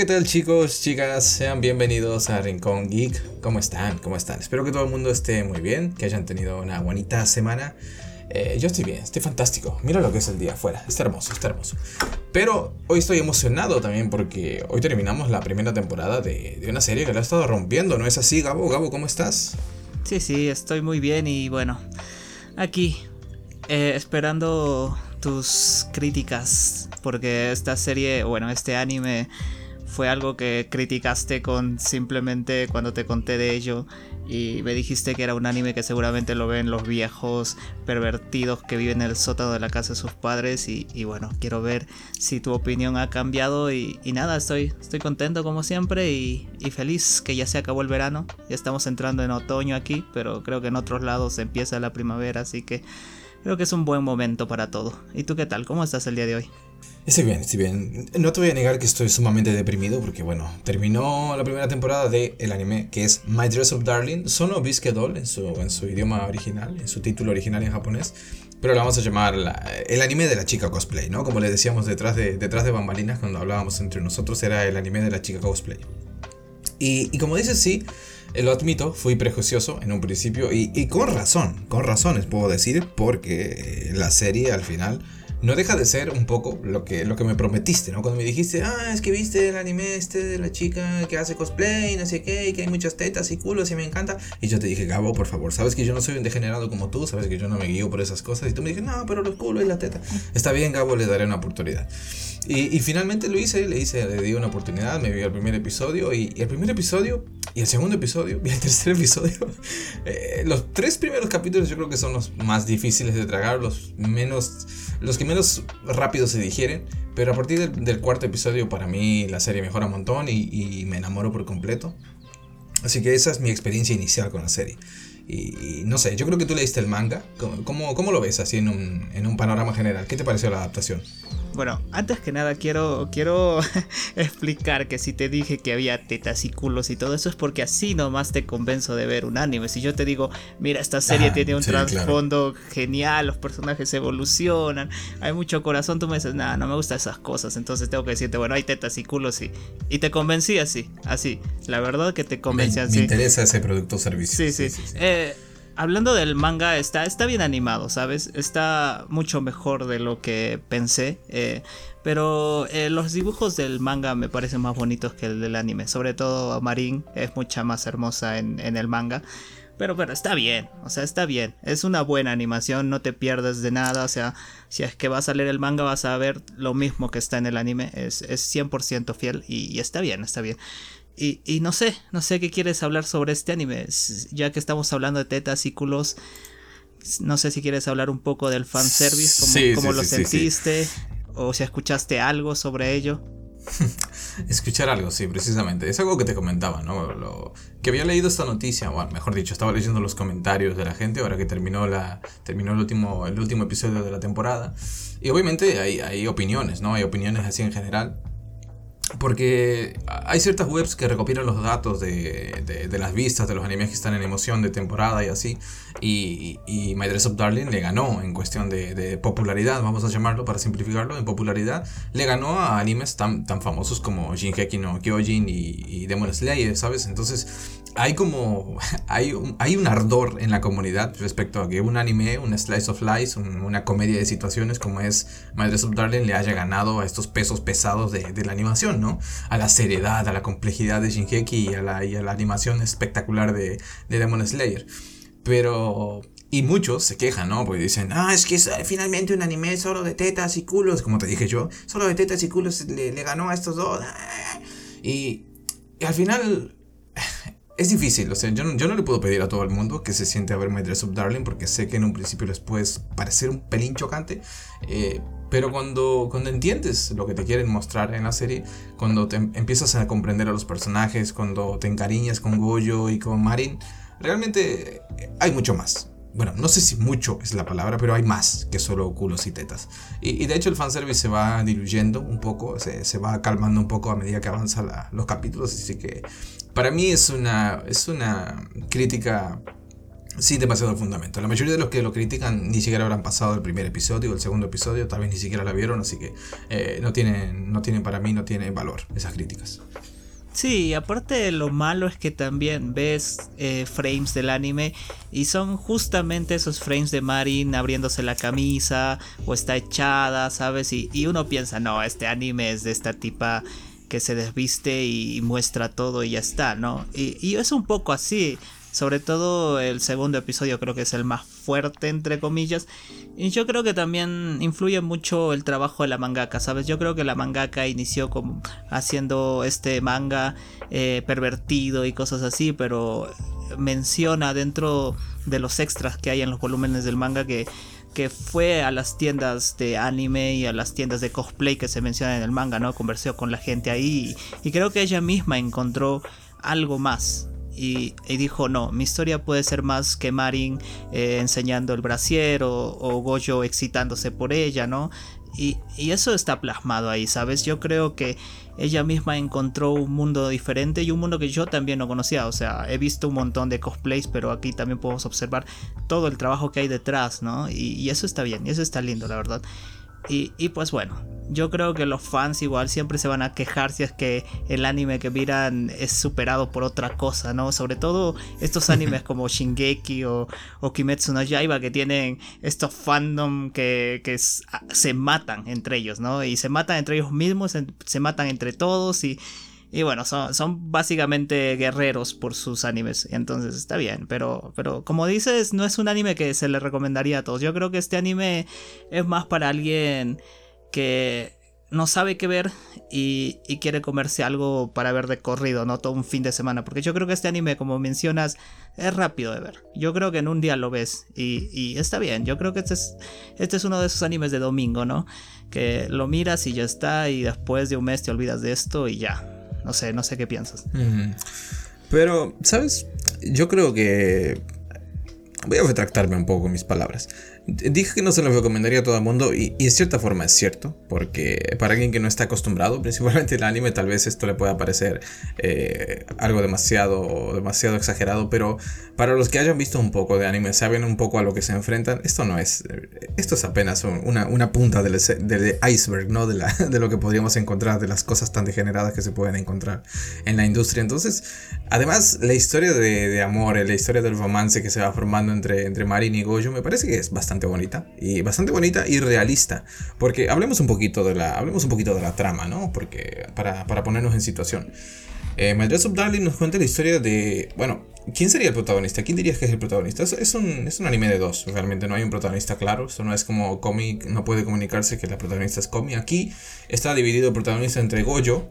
¿qué tal chicos, chicas? Sean bienvenidos a Rincón Geek. ¿Cómo están? ¿Cómo están? Espero que todo el mundo esté muy bien, que hayan tenido una bonita semana. Eh, yo estoy bien, estoy fantástico. Mira lo que es el día afuera, está hermoso, está hermoso. Pero hoy estoy emocionado también porque hoy terminamos la primera temporada de, de una serie que la ha estado rompiendo, ¿no es así, Gabo? Gabo, ¿cómo estás? Sí, sí, estoy muy bien y bueno, aquí eh, esperando tus críticas porque esta serie, bueno, este anime fue algo que criticaste con simplemente cuando te conté de ello y me dijiste que era un anime que seguramente lo ven los viejos pervertidos que viven en el sótano de la casa de sus padres y, bueno, quiero ver si tu opinión ha cambiado y, nada, estoy, estoy contento como siempre y, y, feliz que ya se acabó el verano, ya estamos entrando en otoño aquí, pero creo que en otros lados empieza la primavera, así que creo que es un buen momento para todo. ¿Y tú qué tal? ¿Cómo estás el día de hoy? Estoy bien, estoy bien. No te voy a negar que estoy sumamente deprimido porque, bueno, terminó la primera temporada de el anime que es My Dress of Darling, Sono Bisque Doll en su, en su idioma original, en su título original en japonés, pero la vamos a llamar el anime de la chica cosplay, ¿no? Como le decíamos detrás de, detrás de bambalinas cuando hablábamos entre nosotros, era el anime de la chica cosplay. Y, y como dices, sí, eh, lo admito, fui prejuicioso en un principio y, y con razón, con razones puedo decir, porque la serie al final no deja de ser un poco lo que, lo que me prometiste, ¿no? Cuando me dijiste, ah, es que viste el anime este de la chica que hace cosplay, no sé qué, y que hay muchas tetas y culos y me encanta. Y yo te dije, Gabo, por favor, sabes que yo no soy un degenerado como tú, sabes que yo no me guío por esas cosas. Y tú me dijiste, no, pero los culos y la teta. Está bien, Gabo, le daré una oportunidad. Y, y, finalmente lo hice, le hice, le di una oportunidad, me vi el primer episodio y, el primer episodio y el segundo episodio y el tercer episodio. Eh, los tres primeros capítulos yo creo que son los más difíciles de tragar, los menos, los que menos rápido se digieren. Pero a partir del, cuarto episodio para mí la serie mejora un montón y, y me enamoro por completo. Así que esa es mi experiencia inicial con la serie. Y, no sé, yo creo que tú leíste el manga. ¿Cómo, cómo lo ves así en un, en un, panorama general? ¿Qué te pareció la adaptación? Bueno, antes que nada quiero, quiero explicar que si te dije que había tetas y culos y todo eso es porque así nomás te convenzo de ver un anime. Si yo te digo, mira, esta serie tiene un trasfondo genial, los personajes evolucionan, hay mucho corazón, tú me dices, nada, no me gustan esas cosas. Entonces tengo que decirte, bueno, hay tetas y culos y, y te convencí así, así. La verdad que te convencí así. Me interesa ese producto o servicio. Sí, sí. sí, eh, hablando del manga, está, está bien animado, ¿sabes? Está mucho mejor de lo que pensé. Eh, pero eh, los dibujos del manga me parecen más bonitos que el del anime. Sobre todo Marin es mucha más hermosa en, el manga. Pero bueno, está bien, o sea, está bien. Es una buena animación, no te pierdes de nada. O sea, si es que vas a leer el manga vas a ver lo mismo que está en el anime. Es, es 100% fiel y, está bien, está bien. Y, no sé, no sé qué quieres hablar sobre este anime. Ya que estamos hablando de tetas y culos, no sé si quieres hablar un poco del fanservice, cómo, cómo lo sentiste, o si escuchaste algo sobre ello. Escuchar algo, sí, precisamente. Es algo que te comentaba, ¿no? Lo, que había leído esta noticia, bueno, mejor dicho, estaba leyendo los comentarios de la gente ahora que terminó, la, terminó el, último, el último episodio de la temporada. Y obviamente hay, hay opiniones, ¿no? Hay opiniones así en general. Porque hay ciertas webs que recopilan los datos de, de, las vistas de los animes que están en emoción de temporada y así. Y, y My Dress Up Darling le ganó en cuestión de, popularidad, vamos a llamarlo para simplificarlo, en popularidad. Le ganó a animes tan, tan famosos como Shinheki no Kyojin y, y Demon Slayer, ¿sabes? Entonces hay como. Hay un, hay un ardor en la comunidad respecto a que un anime, un slice of life, una comedia de situaciones como es My Dress Up Darling le haya ganado a estos pesos pesados de la animación. A la seriedad, a la complejidad de Shinheki y a la, y a la animación espectacular de, de Demon Slayer. Pero y muchos se quejan, ¿no? Porque dicen, ah, es que es eh, finalmente un anime solo de tetas y culos, como te dije yo, solo de tetas y culos le, ganó a estos dos. Y, al final es difícil, o sea, yo, yo, no le puedo pedir a todo el mundo que se siente a ver My Dress Up Darling porque sé que en un principio les puede parecer un pelín chocante, eh, pero cuando, cuando entiendes lo que te quieren mostrar en la serie, cuando te empiezas a comprender a los personajes, cuando te encariñas con Goyo y con Marin, realmente hay mucho más. Bueno, no sé si mucho es la palabra, pero hay más que solo culos y tetas. Y, de hecho el fanservice se va diluyendo un poco, se, se va calmando un poco a medida que avanzan los capítulos. Así que para mí es una, es una crítica sin demasiado fundamento. La mayoría de los que lo critican ni siquiera habrán pasado el primer episodio o el segundo episodio, tal vez ni siquiera la vieron, así que eh, no, tienen, no tienen para mí, no tienen valor esas críticas. Sí, aparte lo malo es que también ves eh, frames del anime y son justamente esos frames de Marin abriéndose la camisa o está echada, ¿sabes? Y, y uno piensa, no, este anime es de esta tipa que se desviste y muestra todo y ya está, ¿no? Y, y es un poco así. Sobre todo el segundo episodio creo que es el más fuerte, entre comillas. Y yo creo que también influye mucho el trabajo de la mangaka, ¿sabes? Yo creo que la mangaka inició como haciendo este manga eh, pervertido y cosas así, pero menciona dentro de los extras que hay en los volúmenes del manga que que fue a las tiendas de anime y a las tiendas de cosplay que se mencionan en el manga, ¿no? Conversó con la gente ahí y creo que ella misma encontró algo más y, dijo, no, mi historia puede ser más que Marin eh, enseñando el brasier o, Goyo excitándose por ella, ¿no? Y, eso está plasmado ahí, ¿sabes? Yo creo que ella misma encontró un mundo diferente y un mundo que yo también no conocía. O sea, he visto un montón de cosplays, pero aquí también podemos observar todo el trabajo que hay detrás, ¿no? Y, y eso está bien, y eso está lindo, la verdad. Y, y, pues bueno, yo creo que los fans igual siempre se van a quejar si es que el anime que miran es superado por otra cosa, ¿no? Sobre todo estos animes como Shingeki o, o Kimetsu no Yaiba que tienen estos fandom que, que se matan entre ellos, ¿no? Y se matan entre ellos mismos, se, matan entre todos y... Y bueno, son, son, básicamente guerreros por sus animes. Entonces está bien. Pero, pero como dices, no es un anime que se le recomendaría a todos. Yo creo que este anime es más para alguien que no sabe qué ver y, quiere comerse algo para ver de corrido, no todo un fin de semana. Porque yo creo que este anime, como mencionas, es rápido de ver. Yo creo que en un día lo ves y, y está bien. Yo creo que este es, este es uno de esos animes de domingo, ¿no? Que lo miras y ya está y después de un mes te olvidas de esto y ya. No sé, no sé qué piensas. Pero, ¿sabes? Yo creo que... Voy a retractarme un poco mis palabras. Dije que no se lo recomendaría a todo el mundo y, y, en cierta forma es cierto, porque para alguien que no está acostumbrado, principalmente el anime, tal vez esto le pueda parecer eh, algo demasiado, demasiado exagerado, pero para los que hayan visto un poco de anime, saben un poco a lo que se enfrentan, esto no es, esto es apenas una, una punta del, iceberg, ¿no? De, la, de lo que podríamos encontrar, de las cosas tan degeneradas que se pueden encontrar en la industria. Entonces, además, la historia de, de amor, la historia del romance que se va formando entre, entre Marin y Gojo, me parece que es bastante bonita y bastante bonita y realista, porque hablemos un poquito de la hablemos un poquito de la trama, ¿no? Porque para, para ponernos en situación. Eh, Dress Darling nos cuenta la historia de, bueno, ¿quién sería el protagonista? ¿Quién dirías que es el protagonista? Es, un, es un anime de dos, realmente no hay un protagonista claro, esto no es como cómic, no puede comunicarse que la protagonista es Komi. Aquí está dividido el protagonista entre Goyo,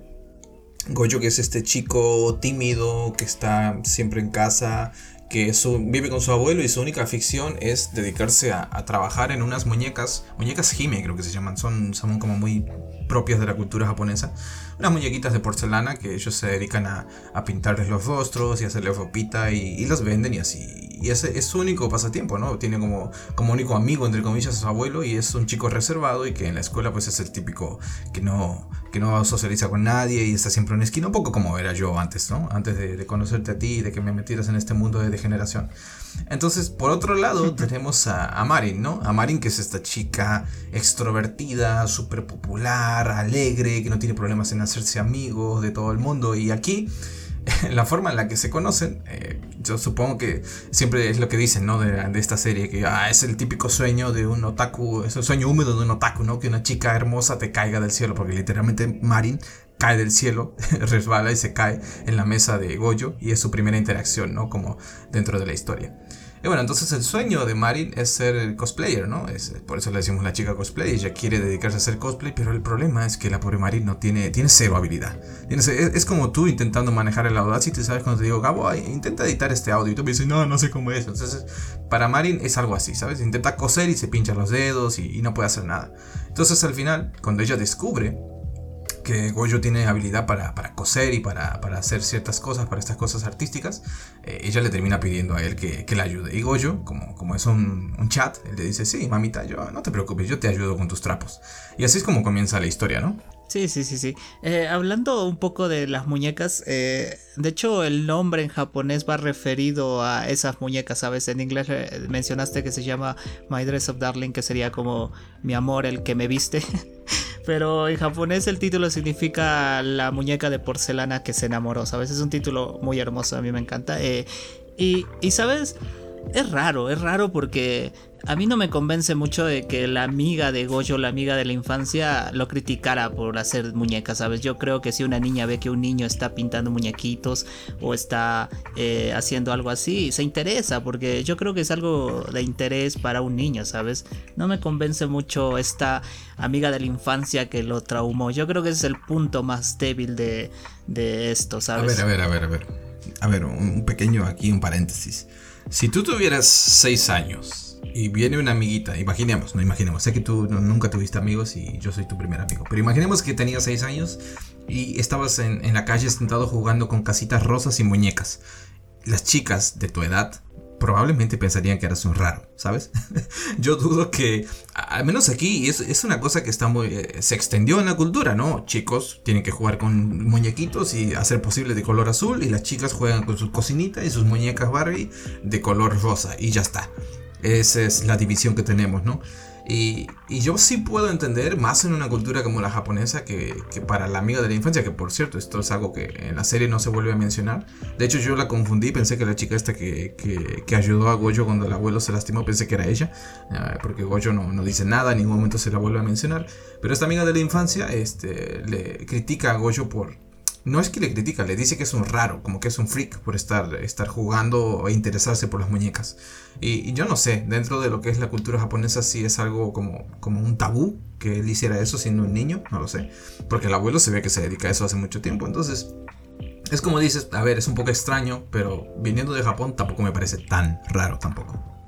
Goyo que es este chico tímido que está siempre en casa, que vive con su abuelo y su única ficción es dedicarse a, trabajar en unas muñecas, muñecas Hime creo que se llaman, son, son como muy propias de la cultura japonesa, unas muñequitas de porcelana que ellos se dedican a, a pintarles los rostros y hacerles ropita y, y las venden y así. Y ese es su único pasatiempo, ¿no? Tiene como, como único amigo, entre comillas, a su abuelo y es un chico reservado y que en la escuela pues es el típico que no, que no socializa con nadie y está siempre en esquina, un poco como era yo antes, ¿no? Antes de, de conocerte a ti y de que me metieras en este mundo de degeneración. Entonces, por otro lado, tenemos a, a, Marin, ¿no? A Marin, que es esta chica extrovertida, súper popular, alegre, que no tiene problemas en hacerse amigos de todo el mundo. Y aquí, la forma en la que se conocen, eh, yo supongo que siempre es lo que dicen, ¿no? De, de, esta serie, que ah, es el típico sueño de un otaku, es el sueño húmedo de un otaku, ¿no? Que una chica hermosa te caiga del cielo, porque literalmente Marin cae del cielo, resbala y se cae en la mesa de Goyo y es su primera interacción, ¿no? Como dentro de la historia. Y bueno, entonces el sueño de Marin es ser cosplayer, ¿no? Es, por eso le decimos la chica cosplay. Ella quiere dedicarse a hacer cosplay, pero el problema es que la pobre Marin no tiene, tiene cero habilidad. Es, como tú intentando manejar el Audacity, ¿sabes? Cuando te digo, Gabo, intenta editar este audio. Y tú me dices, no, no sé cómo es. Entonces, para Marin es algo así, ¿sabes? Intenta coser y se pincha los dedos y, y no puede hacer nada. Entonces, al final, cuando ella descubre que Goyo tiene habilidad para, para coser y para, para, hacer ciertas cosas, para estas cosas artísticas, eh, ella le termina pidiendo a él que, que le ayude. Y Goyo, como, como es un, un, chat, él le dice, sí, mamita, yo no te preocupes, yo te ayudo con tus trapos. Y así es como comienza la historia, ¿no? Sí, sí, sí, sí. Eh, hablando un poco de las muñecas, eh, de hecho el nombre en japonés va referido a esas muñecas, ¿sabes? En inglés mencionaste que se llama My Dress of Darling, que sería como mi amor, el que me viste. Pero en japonés el título significa la muñeca de porcelana que se enamoró, ¿sabes? Es un título muy hermoso, a mí me encanta. y, y, ¿sabes? Es raro, es raro porque a mí no me convence mucho de que la amiga de Goyo, la amiga de la infancia, lo criticara por hacer muñecas, ¿sabes? Yo creo que si una niña ve que un niño está pintando muñequitos o está eh, haciendo algo así, se interesa, porque yo creo que es algo de interés para un niño, ¿sabes? No me convence mucho esta amiga de la infancia que lo traumó. Yo creo que ese es el punto más débil de, de esto, ¿sabes? A ver, a ver, a ver, a ver. A ver, un pequeño aquí, un paréntesis. Si tú tuvieras 6 años y viene una amiguita, imaginemos, no imaginemos, sé que tú nunca tuviste amigos y yo soy tu primer amigo, pero imaginemos que tenías 6 años y estabas en, en la calle sentado jugando con casitas rosas y muñecas. Las chicas de tu edad probablemente pensarían que eras un raro, ¿sabes? Yo dudo que, al menos aquí, es, es, una cosa que está muy... Eh, se extendió en la cultura, ¿no? Chicos tienen que jugar con muñequitos y hacer posible de color azul y las chicas juegan con su cocinita y sus muñecas Barbie de color rosa y ya está. Esa es la división que tenemos, ¿no? Y, yo sí puedo entender, más en una cultura como la japonesa, que, para la amiga de la infancia, que por cierto, esto es algo que en la serie no se vuelve a mencionar. De hecho, yo la confundí, pensé que la chica esta que, que, ayudó a Goyo cuando el abuelo se lastimó, pensé que era ella, eh, porque Goyo no, no, dice nada, en ningún momento se la vuelve a mencionar. Pero esta amiga de la infancia este, le critica a Goyo por, no es que le critica, le dice que es un raro, como que es un freak por estar, estar jugando e interesarse por las muñecas. Y, yo no sé, dentro de lo que es la cultura japonesa, si es algo como, como un tabú que él hiciera eso siendo un niño, no lo sé. Porque el abuelo se ve que se dedica a eso hace mucho tiempo, entonces... Es como dices, a ver, es un poco extraño, pero viniendo de Japón tampoco me parece tan raro tampoco.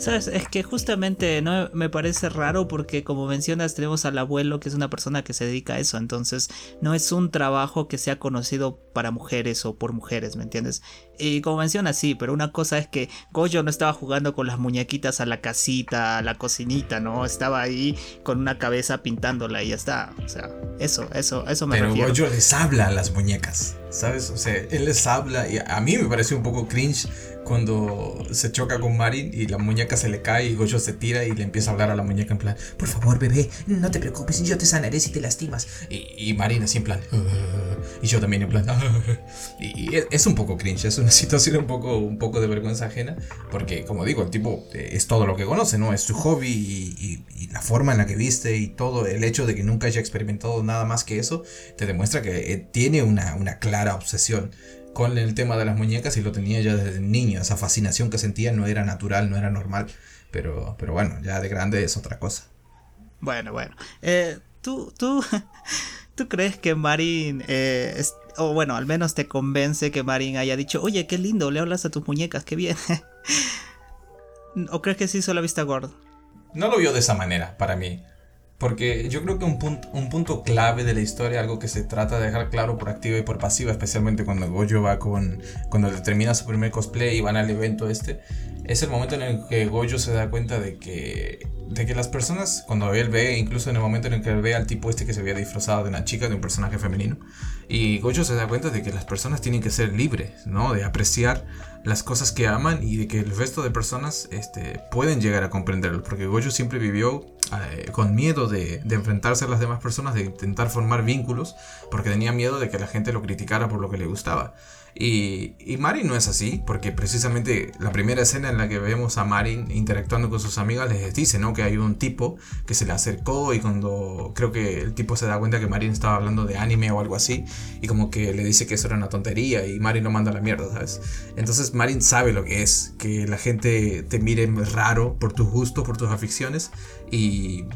¿Sabes? Es que justamente no me parece raro porque como mencionas tenemos al abuelo que es una persona que se dedica a eso, entonces no es un trabajo que sea conocido para mujeres o por mujeres, ¿me entiendes? Y como mencionas, sí, pero una cosa es que Goyo no estaba jugando con las muñequitas a la casita, a la cocinita, ¿no? Estaba ahí con una cabeza pintándola y ya está. O sea, eso, eso, eso me pero Goyo les habla a las muñecas, ¿sabes? O sea, él les habla y a mí me pareció un poco cringe cuando se choca con Marin y la muñeca se le cae y Goyo se tira y le empieza a hablar a la muñeca en plan, por favor bebé, no te preocupes, yo te sanaré si te lastimas. Y, Marin así en plan, y yo también en plan, y es un poco cringe, es una situación un poco, un poco de vergüenza ajena, porque como digo, el tipo eh, es todo lo que conoce, ¿no? Es su hobby y, y la forma en la que viste y todo, el hecho de que nunca haya experimentado nada más que eso, te demuestra que eh, tiene una, una clara obsesión con el tema de las muñecas y lo tenía ya desde niño. Esa fascinación que sentía no era natural, no era normal. Pero, pero bueno, ya de grande es otra cosa. Bueno, bueno. Eh, ¿tú, tú, ¿Tú crees que Marin, eh, o bueno, al menos te convence que Marin haya dicho, oye, qué lindo, le hablas a tus muñecas, qué bien? ¿O crees que sí hizo la vista gorda? No lo vio de esa manera, para mí. Porque yo creo que un punto, un punto clave de la historia, algo que se trata de dejar claro por activa y por pasiva, especialmente cuando Gojo va con. cuando termina su primer cosplay y van al evento este, es el momento en el que Gojo se da cuenta de que. de que las personas, cuando él ve, incluso en el momento en el que él ve al tipo este que se había disfrazado de una chica, de un personaje femenino, y Gojo se da cuenta de que las personas tienen que ser libres, ¿no? De apreciar las cosas que aman y de que el resto de personas este, pueden llegar a comprenderlo. Porque Gojo siempre vivió eh, con miedo de, enfrentarse a las demás personas, de intentar formar vínculos, porque tenía miedo de que la gente lo criticara por lo que le gustaba. Y, y, Marin no es así, porque precisamente la primera escena en la que vemos a Marin interactuando con sus amigas les dice, ¿no? Que hay un tipo que se le acercó y cuando creo que el tipo se da cuenta que Marin estaba hablando de anime o algo así, y como que le dice que eso era una tontería y Marin lo manda a la mierda, ¿sabes? Entonces Marin sabe lo que es, que la gente te mire raro por tus gustos, por tus aficiones, y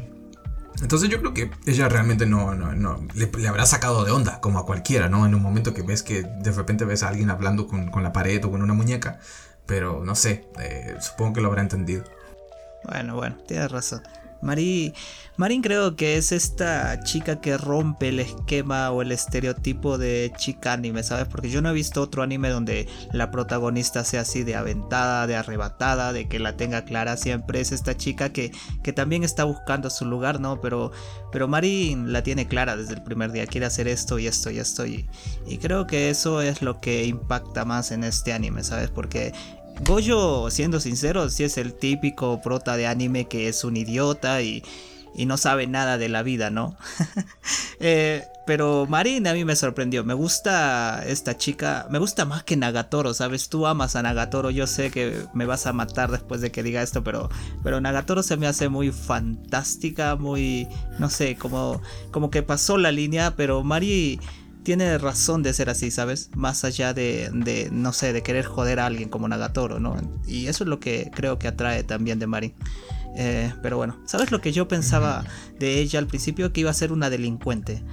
entonces yo creo que ella realmente no, no, le, habrá sacado de onda, como a cualquiera, ¿no? En un momento que ves que de repente ves a alguien hablando con, la pared o con una muñeca, pero no sé, eh, supongo que lo habrá entendido. Bueno, bueno, tienes razón. Mari, Marin creo que es esta chica que rompe el esquema o el estereotipo de chica anime, ¿sabes? Porque yo no he visto otro anime donde la protagonista sea así de aventada, de arrebatada, de que la tenga clara. Siempre es esta chica que, que también está buscando su lugar, ¿no? Pero, pero Marin la tiene clara desde el primer día. Quiere hacer esto y esto y esto. Y creo que eso es lo que impacta más en este anime, ¿sabes? Porque Goyo, siendo sincero, sí es el típico prota de anime que es un idiota y, no sabe nada de la vida, ¿no? eh, pero Marin a mí me sorprendió. Me gusta esta chica. Me gusta más que Nagatoro, ¿sabes? Tú amas a Nagatoro. Yo sé que me vas a matar después de que diga esto, pero, pero Nagatoro se me hace muy fantástica, muy. No sé, como, como que pasó la línea, pero Mari tiene razón de ser así, ¿sabes? Más allá de, de, no sé, de querer joder a alguien como Nagatoro, ¿no? Y eso es lo que creo que atrae también de Mari. Eh, pero bueno, ¿sabes lo que yo pensaba de ella al principio? Que iba a ser una delincuente.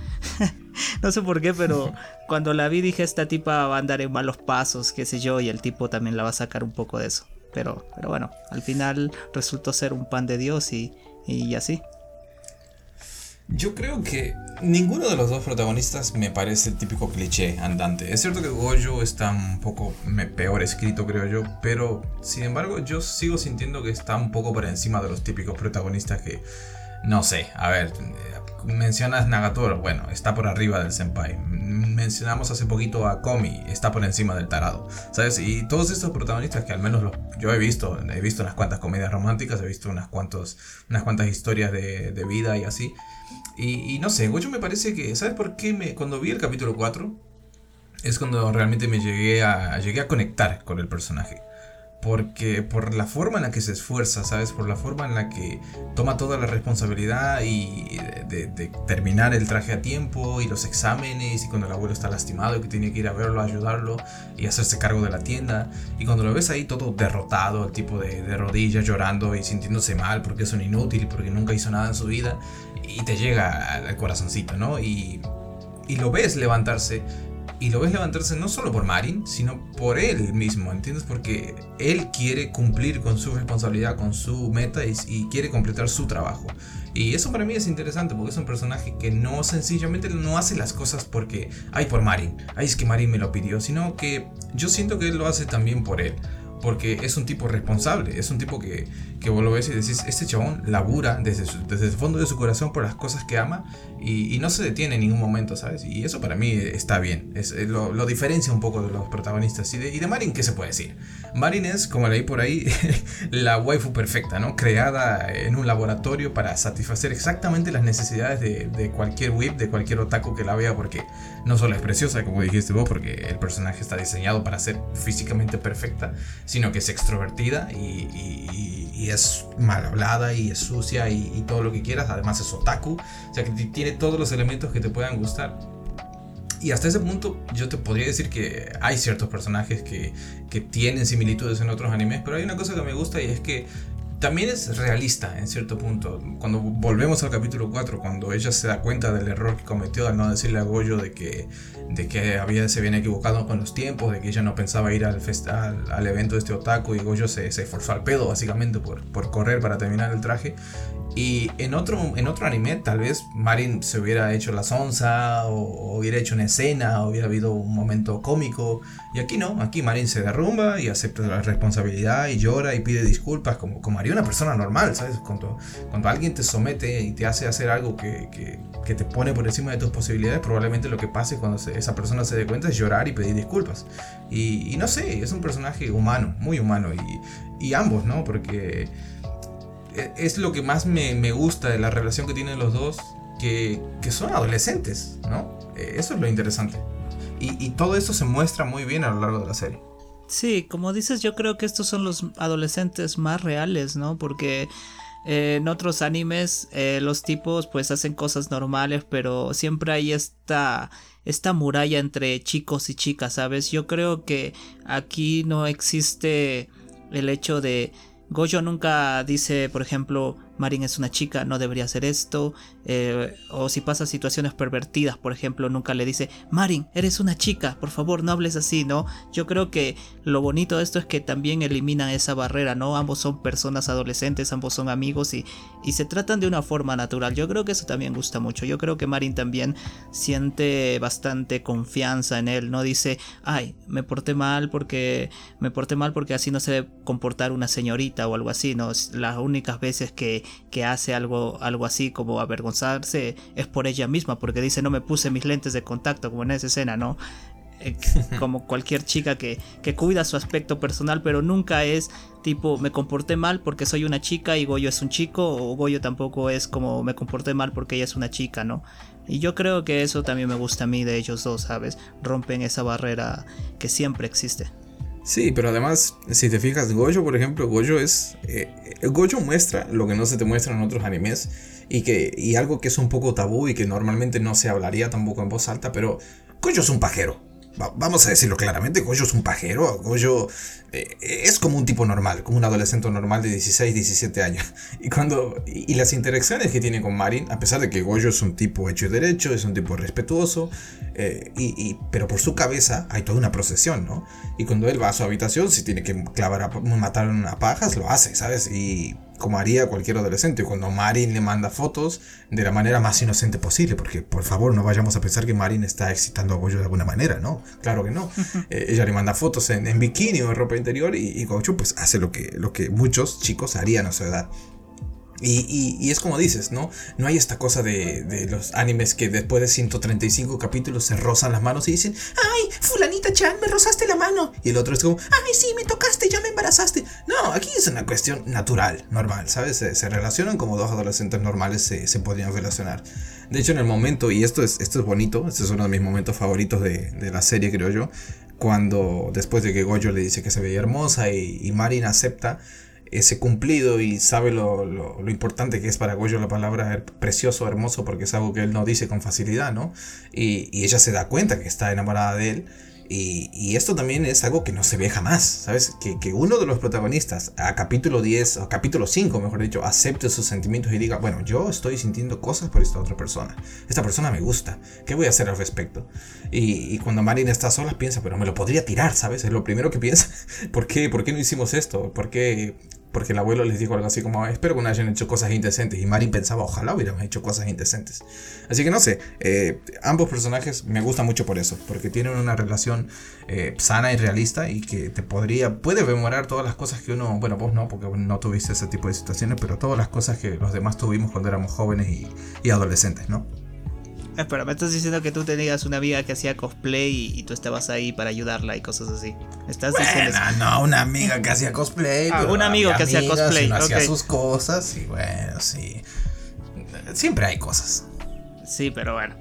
no sé por qué, pero cuando la vi dije, esta tipa va a andar en malos pasos, qué sé yo, y el tipo también la va a sacar un poco de eso. Pero, pero bueno, al final resultó ser un pan de Dios y, y así. Yo creo que ninguno de los dos protagonistas me parece el típico cliché andante. Es cierto que Gojo está un poco peor escrito, creo yo, pero sin embargo yo sigo sintiendo que está un poco por encima de los típicos protagonistas que, no sé, a ver, mencionas Nagatoro, bueno, está por arriba del senpai. Mencionamos hace poquito a Komi, está por encima del tarado, ¿sabes? Y todos estos protagonistas que al menos los, yo he visto, he visto unas cuantas comedias románticas, he visto unas, cuantos, unas cuantas historias de, de vida y así. Y, no sé, me parece que, ¿sabes por qué? Me, cuando vi el capítulo 4, es cuando realmente me llegué a, llegué a conectar con el personaje. Porque por la forma en la que se esfuerza, ¿sabes? Por la forma en la que toma toda la responsabilidad y de, terminar el traje a tiempo y los exámenes y cuando el abuelo está lastimado y que tiene que ir a verlo, ayudarlo y hacerse cargo de la tienda. Y cuando lo ves ahí todo derrotado, el tipo de, rodillas llorando y sintiéndose mal porque es un inútil porque nunca hizo nada en su vida y te llega al corazoncito, ¿no? Y lo ves levantarse. Y lo ves levantarse no solo por Marin, sino por él mismo, ¿entiendes? Porque él quiere cumplir con su responsabilidad, con su meta y, quiere completar su trabajo. Y eso para mí es interesante porque es un personaje que no sencillamente no hace las cosas porque, ay, por Marin, ay, es que Marin me lo pidió, sino que yo siento que él lo hace también por él porque es un tipo responsable, es un tipo que, que vos lo ves y decís, este chabón labura desde, desde el fondo de su corazón por las cosas que ama y, no se detiene en ningún momento, ¿sabes? Y eso para mí está bien, es, lo, lo, diferencia un poco de los protagonistas. ¿Y de, y de Marin qué se puede decir? Marin es, como leí por ahí, la waifu perfecta, ¿no? Creada en un laboratorio para satisfacer exactamente las necesidades de, de cualquier whip, de cualquier otaku que la vea, porque no solo es preciosa, como dijiste vos, porque el personaje está diseñado para ser físicamente perfecta, sino que es extrovertida y, y, y es mal hablada y es sucia y, todo lo que quieras. Además es otaku, o sea que tiene todos los elementos que te puedan gustar. Y hasta ese punto yo te podría decir que hay ciertos personajes que, que tienen similitudes en otros animes, pero hay una cosa que me gusta y es que también es realista en cierto punto. Cuando volvemos al capítulo 4, cuando ella se da cuenta del error que cometió al no decirle a Goyo de que, de que había, se había equivocado con los tiempos, de que ella no pensaba ir al, al, al evento de este otaku y Goyo se, se esforzó al pedo básicamente por, por correr para terminar el traje. Y en otro, en otro anime, tal vez Marin se hubiera hecho la sonza, o, hubiera hecho una escena, o hubiera habido un momento cómico. Y aquí no, aquí Marin se derrumba y acepta la responsabilidad y llora y pide disculpas, como, como haría una persona normal, ¿sabes? Cuando, cuando alguien te somete y te hace hacer algo que, que, te pone por encima de tus posibilidades, probablemente lo que pase cuando esa persona se dé cuenta es llorar y pedir disculpas. Y, y no sé, es un personaje humano, muy humano, y, y ambos, ¿no? Porque e, es lo que más me, me, gusta de la relación que tienen los dos, que, que son adolescentes, ¿no? E, eso es lo interesante. Y, todo eso se muestra muy bien a lo largo de la serie. Sí, como dices, yo creo que estos son los adolescentes más reales, ¿no? Porque eh, en otros animes eh, los tipos pues hacen cosas normales, pero siempre hay esta, esta muralla entre chicos y chicas, ¿sabes? Yo creo que aquí no existe el hecho de Gojo nunca dice, por ejemplo, Marin es una chica, no debería hacer esto. Eh, o si pasa situaciones pervertidas, por ejemplo, nunca le dice, Marin, eres una chica, por favor, no hables así, ¿no? Yo creo que lo bonito de esto es que también eliminan esa barrera, ¿no? Ambos son personas adolescentes, ambos son amigos y, y se tratan de una forma natural. Yo creo que eso también gusta mucho. Yo creo que Marin también siente bastante confianza en él, no dice, ay, me porté mal porque me porté mal porque así no se debe comportar una señorita o algo así, ¿no? Las únicas veces que, que hace algo, algo así como avergonzarse es por ella misma, porque dice no me puse mis lentes de contacto, como en esa escena, ¿no? Como cualquier chica que, que, cuida su aspecto personal, pero nunca es tipo me comporté mal porque soy una chica y Goyo es un chico, o Goyo tampoco es como me comporté mal porque ella es una chica, ¿no? Y yo creo que eso también me gusta a mí de ellos dos, ¿sabes? Rompen esa barrera que siempre existe. Sí, pero además, si te fijas, Gojo, por ejemplo, Gojo es. Eh, Gojo muestra lo que no se te muestra en otros animes. Y, que, y algo que es un poco tabú y que normalmente no se hablaría tampoco en voz alta, pero Gojo es un pajero vamos a decirlo claramente, Goyo es un pajero, Goyo eh, es como un tipo normal, como un adolescente normal de 16, 17 años. Y, cuando, y, las interacciones que tiene con Marin, a pesar de que Goyo es un tipo hecho y derecho, es un tipo respetuoso, eh, y, pero por su cabeza hay toda una procesión, ¿no? Y cuando él va a su habitación, si tiene que clavar a, matar a pajas, lo hace, ¿sabes? Y como haría cualquier adolescente. Cuando Marin le manda fotos de la manera más inocente posible, porque por favor no vayamos a pensar que Marin está excitando a Goyo de alguna manera, ¿no? Claro que no. Eh, ella le manda fotos en, bikini o en ropa interior y, y Goyo pues hace lo que, lo que muchos chicos harían a su edad. Y, es como dices, ¿no? No hay esta cosa de, los animes que después de 135 capítulos se rozan las manos y dicen, ¡ay, fulanita Chan, me rozaste la mano! Y el otro es como, ¡ay, sí, me tocaste, ya me embarazaste! No, aquí es una cuestión natural, normal, ¿sabes? Se, relacionan como dos adolescentes normales se, se, podrían relacionar. De hecho, en el momento, y esto es, esto es bonito, este es uno de mis momentos favoritos de, la serie, creo yo, cuando después de que Goyo le dice que se veía hermosa y, y Marin acepta ese cumplido y sabe lo, lo, importante que es para Goyo la palabra precioso, hermoso, porque es algo que él no dice con facilidad, ¿no? Y, y ella se da cuenta que está enamorada de él y, esto también es algo que no se ve jamás, ¿sabes? Que, uno de los protagonistas a capítulo 10, o capítulo 5, mejor dicho, acepte sus sentimientos y diga, bueno, yo estoy sintiendo cosas por esta otra persona. Esta persona me gusta. ¿Qué voy a hacer al respecto? Y, cuando Marin está sola piensa, pero me lo podría tirar, ¿sabes? Es lo primero que piensa. ¿Por qué? ¿Por qué no hicimos esto? ¿Por qué porque el abuelo les dijo algo así como, espero que no hayan hecho cosas indecentes. Y Marin pensaba, ojalá hubiéramos hecho cosas indecentes. Así que no sé, eh, ambos personajes me gustan mucho por eso, porque tienen una relación eh, sana y realista y que te podría, puede memorar todas las cosas que uno, bueno, vos no, porque no tuviste ese tipo de situaciones, pero todas las cosas que los demás tuvimos cuando éramos jóvenes y, y adolescentes, ¿no? Espera, me estás diciendo que tú tenías una amiga que hacía cosplay y, tú estabas ahí para ayudarla y cosas así. ¿Estás bueno, no, una amiga que hacía cosplay. Ah, un amigo que hacía cosplay. Hacía sus cosas y bueno, sí. Siempre hay cosas. Sí, pero bueno.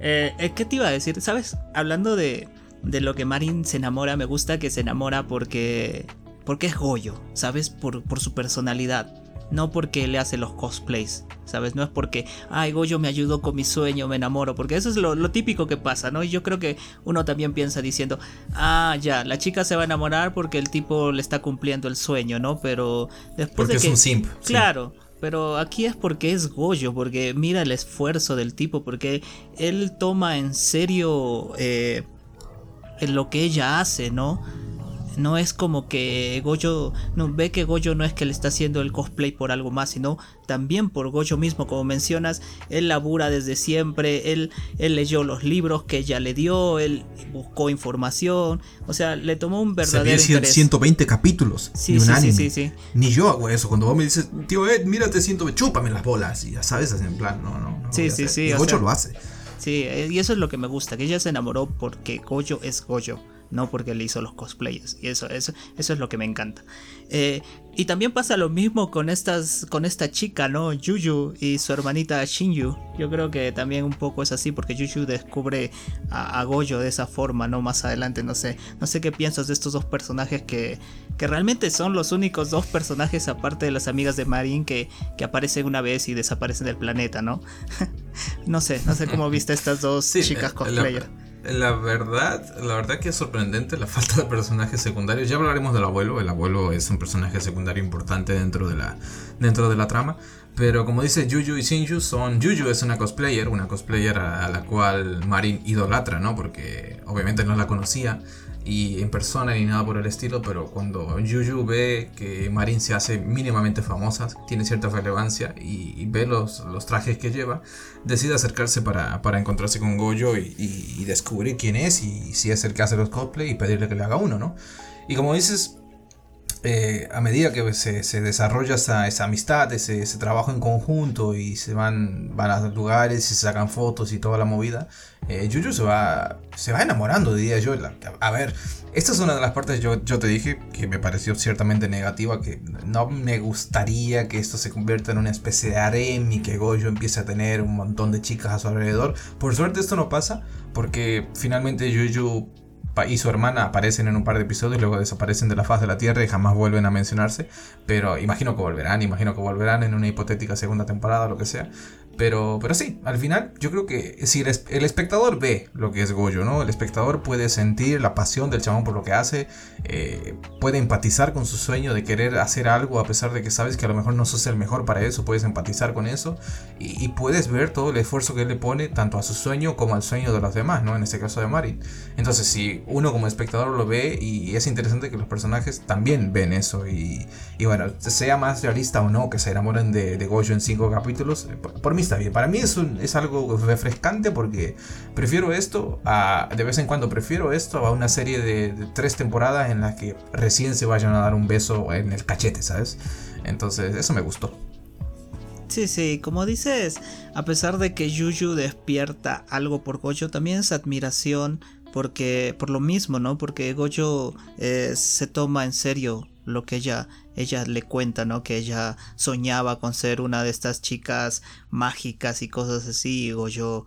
Eh, eh, ¿Qué te iba a decir? ¿Sabes? Hablando de, de lo que Marin se enamora, me gusta que se enamora porque. Porque es Goyo, ¿sabes? Por, por su personalidad no porque le hace los cosplays, ¿sabes? No es porque, ay, Goyo me ayudó con mi sueño, me enamoro, porque eso es lo, típico que pasa, ¿no? Y yo creo que uno también piensa diciendo, ah, ya, la chica se va a enamorar porque el tipo le está cumpliendo el sueño, ¿no? Pero después porque de que... es un simp. Claro. Pero aquí es porque es Goyo, porque mira el esfuerzo del tipo, porque él toma en serio eh, lo que ella hace, ¿no? No es como que Goyo no ve que Goyo no es que le está haciendo el cosplay por algo más, sino también por Goyo mismo, como mencionas, él labura desde siempre, él, él leyó los libros que ella le dio, él buscó información, o sea, le tomó un verdadero Se interés. 120 capítulos sí, de un sí, Sí, sí, Ni yo hago eso, cuando vos me dices, tío, Ed, mírate 120, chúpame las bolas, y ya sabes, así en plan, no, no. no sí, sí, sí. Y Goyo lo hace. Sí, y eso es lo que me gusta, que ella se enamoró porque Goyo es Goyo no porque le hizo los cosplayers. Y eso, eso, eso es lo que me encanta. Eh, y también pasa lo mismo con, estas, con esta chica, ¿no? Yuyu y su hermanita Shinju. Yo creo que también un poco es así porque Yuyu descubre a, Goyo de esa forma, ¿no? Más adelante, no sé. No sé qué piensas de estos dos personajes que, que realmente son los únicos dos personajes aparte de las amigas de Marin que, que aparecen una vez y desaparecen del planeta, ¿no? no sé, no sé cómo viste estas dos chicas cosplayers. La verdad, la verdad que es sorprendente la falta de personajes secundarios. Ya hablaremos del abuelo. El abuelo es un personaje secundario importante dentro de la, dentro de la trama. Pero como dice Juju y Shinju, son. Juju es una cosplayer, una cosplayer a, la cual Marin idolatra, ¿no? Porque obviamente no la conocía y en persona ni nada por el estilo, pero cuando Juju ve que Marin se hace mínimamente famosa, tiene cierta relevancia y, ve los, los, trajes que lleva, decide acercarse para, para encontrarse con Goyo y, y, descubrir quién es y si es el que hace los cosplay y pedirle que le haga uno, ¿no? Y como dices, eh, a medida que se, desarrolla esa, amistad, ese, ese, trabajo en conjunto y se van, van a lugares y se sacan fotos y toda la movida, eh, se va, se va enamorando, diría yo. A ver, esta es una de las partes, yo, yo te dije, que me pareció ciertamente negativa, que no me gustaría que esto se convierta en una especie de harem y que Goyo empiece a tener un montón de chicas a su alrededor. Por suerte esto no pasa, porque finalmente Yuyu y su hermana aparecen en un par de episodios, luego desaparecen de la faz de la Tierra y jamás vuelven a mencionarse. Pero imagino que volverán, imagino que volverán en una hipotética segunda temporada o lo que sea. Pero, pero sí, al final yo creo que si el, espectador ve lo que es Goyo, ¿no? El espectador puede sentir la pasión del chabón por lo que hace, eh, puede empatizar con su sueño de querer hacer algo a pesar de que sabes que a lo mejor no sos el mejor para eso, puedes empatizar con eso y, puedes ver todo el esfuerzo que él le pone tanto a su sueño como al sueño de los demás, ¿no? En este caso de Mari. Entonces si uno como espectador lo ve y es interesante que los personajes también ven eso y, y bueno, sea más realista o no que se enamoren de, de Goyo en cinco capítulos, eh, por, por mí está bien. Para mí es, es algo refrescante porque prefiero esto a, de vez en cuando prefiero esto a una serie de, tres temporadas en las que recién se vayan a dar un beso en el cachete, ¿sabes? Entonces, eso me gustó. Sí, sí, como dices, a pesar de que Yuyu despierta algo por Gojo, también es admiración porque por lo mismo, ¿no? Porque Gojo eh, se toma en serio lo que ella, ella le cuenta, ¿no? Que ella soñaba con ser una de estas chicas mágicas y cosas así. Y Goyo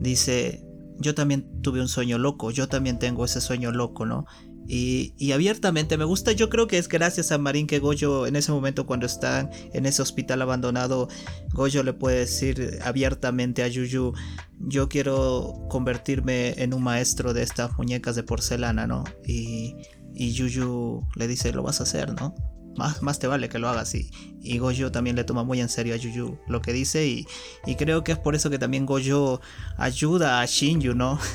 dice, yo también tuve un sueño loco, yo también tengo ese sueño loco, ¿no? Y, y, abiertamente me gusta, yo creo que es gracias a Marín que Goyo en ese momento cuando están en ese hospital abandonado, Goyo le puede decir abiertamente a Yuyu, yo quiero convertirme en un maestro de estas muñecas de porcelana, ¿no? Y y Yuyu le dice, lo vas a hacer, ¿no? Más, más te vale que lo hagas. Y, y Goyo también le toma muy en serio a Yuyu lo que dice. Y, y creo que es por eso que también Goyo ayuda a Shinju, ¿no?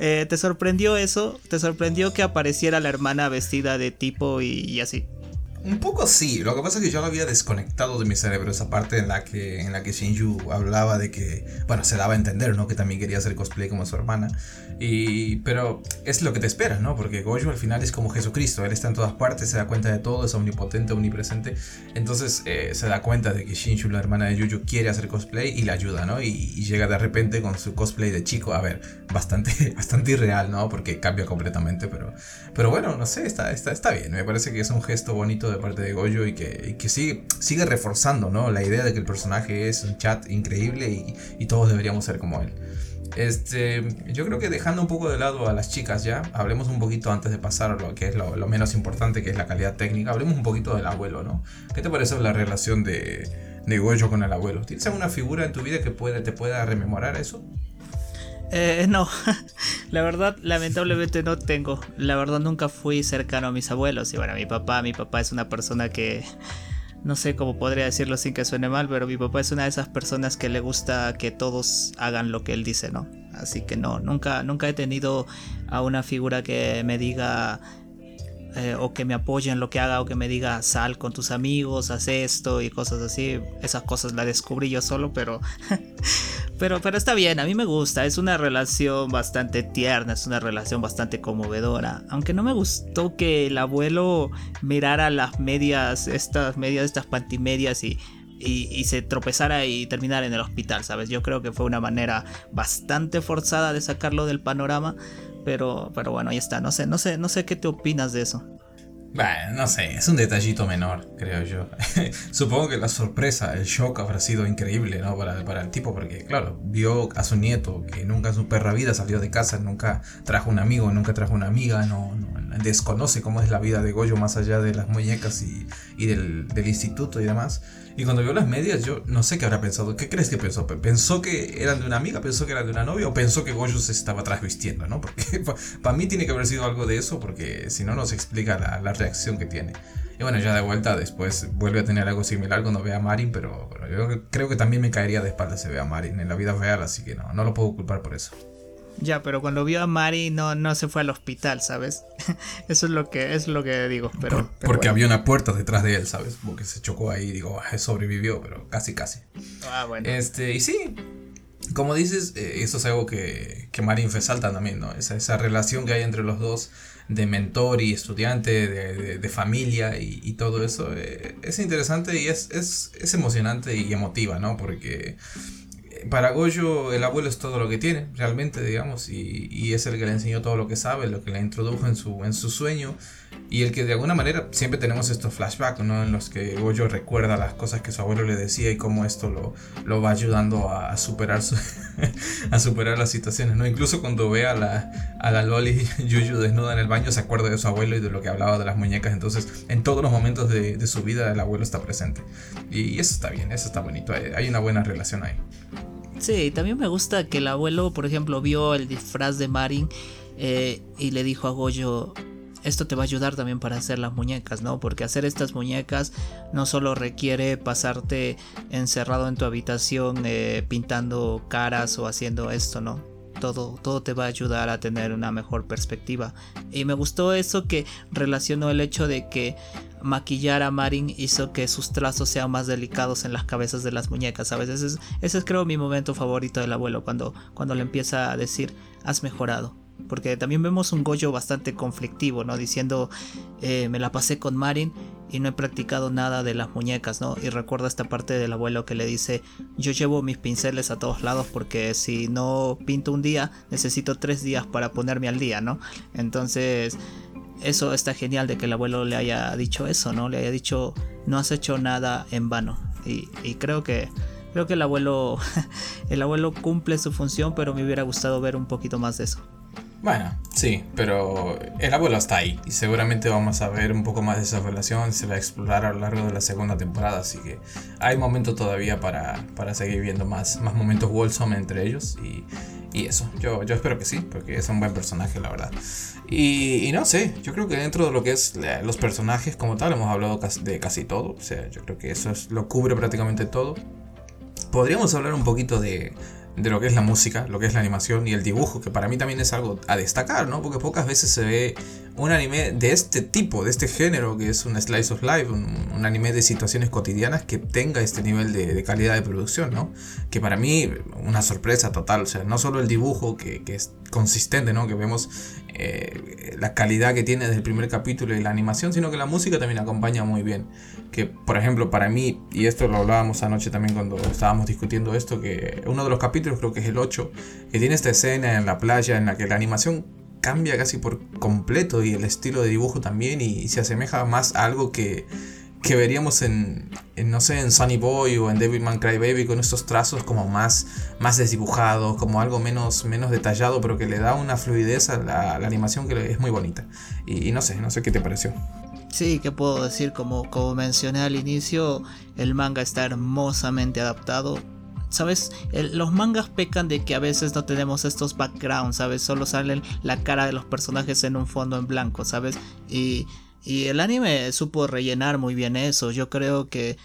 Eh, ¿Te sorprendió eso? ¿Te sorprendió que apareciera la hermana vestida de tipo y así? Un poco sí, lo que pasa es que yo lo había desconectado de mi cerebro esa parte en la que en la que Shinju hablaba de que, bueno, se daba a entender, ¿no? Que también quería hacer cosplay como su hermana. Y pero es lo que te esperas, ¿no? Porque Gojo al final es como Jesucristo, él está en todas partes, se da cuenta de todo, es omnipotente, omnipresente. Entonces eh, se da cuenta de que Shinju, la hermana de Yuju, quiere hacer cosplay y le ayuda, ¿no? Y, y, llega de repente con su cosplay de chico, a ver, bastante bastante irreal, ¿no? Porque cambia completamente, pero pero bueno, no sé, está está está bien, me parece que es un gesto bonito de parte de Goyo y que, que sigue, sigue reforzando ¿no? la idea de que el personaje es un chat increíble y, y, todos deberíamos ser como él. Este, yo creo que dejando un poco de lado a las chicas ya, hablemos un poquito antes de pasar a lo que es lo, lo, menos importante, que es la calidad técnica, hablemos un poquito del abuelo, ¿no? ¿Qué te parece la relación de, de Goyo con el abuelo? ¿Tienes alguna figura en tu vida que puede, te pueda rememorar eso? Eh, no, la verdad, lamentablemente no tengo. La verdad, nunca fui cercano a mis abuelos. Y bueno, mi papá, mi papá es una persona que. No sé cómo podría decirlo sin que suene mal, pero mi papá es una de esas personas que le gusta que todos hagan lo que él dice, ¿no? Así que no, nunca, nunca he tenido a una figura que me diga eh, o que me apoye en lo que haga o que me diga sal con tus amigos, haz esto y cosas así. Esas cosas las descubrí yo solo, pero Pero, pero está bien, a mí me gusta, es una relación bastante tierna, es una relación bastante conmovedora. Aunque no me gustó que el abuelo mirara las medias, estas medias, estas pantimedias y, y, se tropezara y terminara en el hospital, ¿sabes? Yo creo que fue una manera bastante forzada de sacarlo del panorama. Pero, pero bueno, ahí está. No sé, no sé, no sé qué te opinas de eso. Bueno, no sé, es un detallito menor, creo yo. Supongo que la sorpresa, el shock habrá sido increíble, ¿no? Para, para, el tipo, porque, claro, vio a su nieto que nunca en su perra vida salió de casa, nunca trajo un amigo, nunca trajo una amiga, no, desconoce cómo es la vida de Goyo más allá de las muñecas y, y del, del, instituto y demás. Y cuando vio las medias, yo no sé qué habrá pensado. ¿Qué crees que pensó? ¿Pensó que eran de una amiga? ¿Pensó que eran de una novia? ¿O pensó que Goyo se estaba trasvistiendo? ¿no? Porque para mí tiene que haber sido algo de eso, porque si no, no se explica la, reacción que tiene. Y bueno, ya de vuelta después vuelve a tener algo similar cuando ve a Marin, pero, yo creo que también me caería de espalda si ve a Marin en la vida real, así que no, no lo puedo culpar por eso. Ya, pero cuando vio a Mari no, no se fue al hospital, ¿sabes? Eso es lo que es lo que digo. Pero, porque había una puerta detrás de él, ¿sabes? Porque se chocó ahí, digo, ah, sobrevivió, pero casi, casi. Ah, bueno. Este, y sí, como dices, eh, eso es algo que, que Marin resalta también, ¿no? Esa, esa relación que hay entre los dos de mentor y estudiante, de, familia y, todo eso, eh, es interesante y es, es, es emocionante y emotiva, ¿no? Porque para Goyo el abuelo es todo lo que tiene, realmente, digamos, y, y, es el que le enseñó todo lo que sabe, lo que le introdujo en su, en su sueño, y el que de alguna manera siempre tenemos estos flashbacks, ¿no? En los que Goyo recuerda las cosas que su abuelo le decía y cómo esto lo, lo va ayudando a, superar a superar las situaciones, ¿no? Incluso cuando ve a la, a la Loli Yuyu desnuda en el baño, se acuerda de su abuelo y de lo que hablaba de las muñecas, entonces en todos los momentos de, su vida el abuelo está presente. Y eso está bien, eso está bonito, hay, hay una buena relación ahí. Sí, también me gusta que el abuelo, por ejemplo, vio el disfraz de Marin eh, y le dijo a Goyo, esto te va a ayudar también para hacer las muñecas, ¿no? Porque hacer estas muñecas no solo requiere pasarte encerrado en tu habitación eh, pintando caras o haciendo esto, ¿no? Todo, todo te va a ayudar a tener una mejor perspectiva. Y me gustó eso que relacionó el hecho de que maquillar a Marin hizo que sus trazos sean más delicados en las cabezas de las muñecas, ¿sabes? Ese es, ese es creo mi momento favorito del abuelo, cuando, cuando le empieza a decir, has mejorado. Porque también vemos un Goyo bastante conflictivo, ¿no? Diciendo, eh, me la pasé con Marin y no he practicado nada de las muñecas, ¿no? Y recuerda esta parte del abuelo que le dice, yo llevo mis pinceles a todos lados porque si no pinto un día, necesito tres días para ponerme al día, ¿no? Entonces eso está genial de que el abuelo le haya dicho eso, ¿no? Le haya dicho, no has hecho nada en vano. Y, creo que creo que el abuelo el abuelo cumple su función, pero me hubiera gustado ver un poquito más de eso. Bueno, sí, pero el abuelo está ahí y seguramente vamos a ver un poco más de esa relación, se va a explorar a lo largo de la segunda temporada, así que hay momento todavía para, para seguir viendo más, más momentos wholesome entre ellos y, y eso, yo, yo espero que sí, porque es un buen personaje, la verdad. Y, no sé, yo creo que dentro de lo que es los personajes como tal, hemos hablado de casi todo. O sea, yo creo que eso es, lo cubre prácticamente todo. Podríamos hablar un poquito de, de lo que es la música, lo que es la animación y el dibujo, que para mí también es algo a destacar, ¿no? Porque pocas veces se ve un anime de este tipo, de este género, que es un slice of life, un, anime de situaciones cotidianas que tenga este nivel de, calidad de producción, ¿no? Que para mí, una sorpresa total, o sea, no solo el dibujo, que, es consistente, ¿no? Que vemos eh, la calidad que tiene desde el primer capítulo y la animación, sino que la música también acompaña muy bien. Que, por ejemplo, para mí, y esto lo hablábamos anoche también cuando estábamos discutiendo esto, que uno de los capítulos, creo que es el 8, que tiene esta escena en la playa en la que la animación cambia casi por completo y el estilo de dibujo también y se asemeja más a algo que que veríamos en, no sé, en Sunny Boy o en Devilman Crybaby con estos trazos como más, más desdibujados, como algo menos, menos detallado, pero que le da una fluidez a la, animación que es muy bonita. Y, no sé, no sé qué te pareció. Sí, ¿qué puedo decir? Como, como mencioné al inicio, el manga está hermosamente adaptado. ¿Sabes? los mangas pecan de que a veces no tenemos estos backgrounds, ¿sabes? Solo salen la cara de los personajes en un fondo en blanco, ¿sabes? Y y el anime supo rellenar muy bien eso. Yo creo que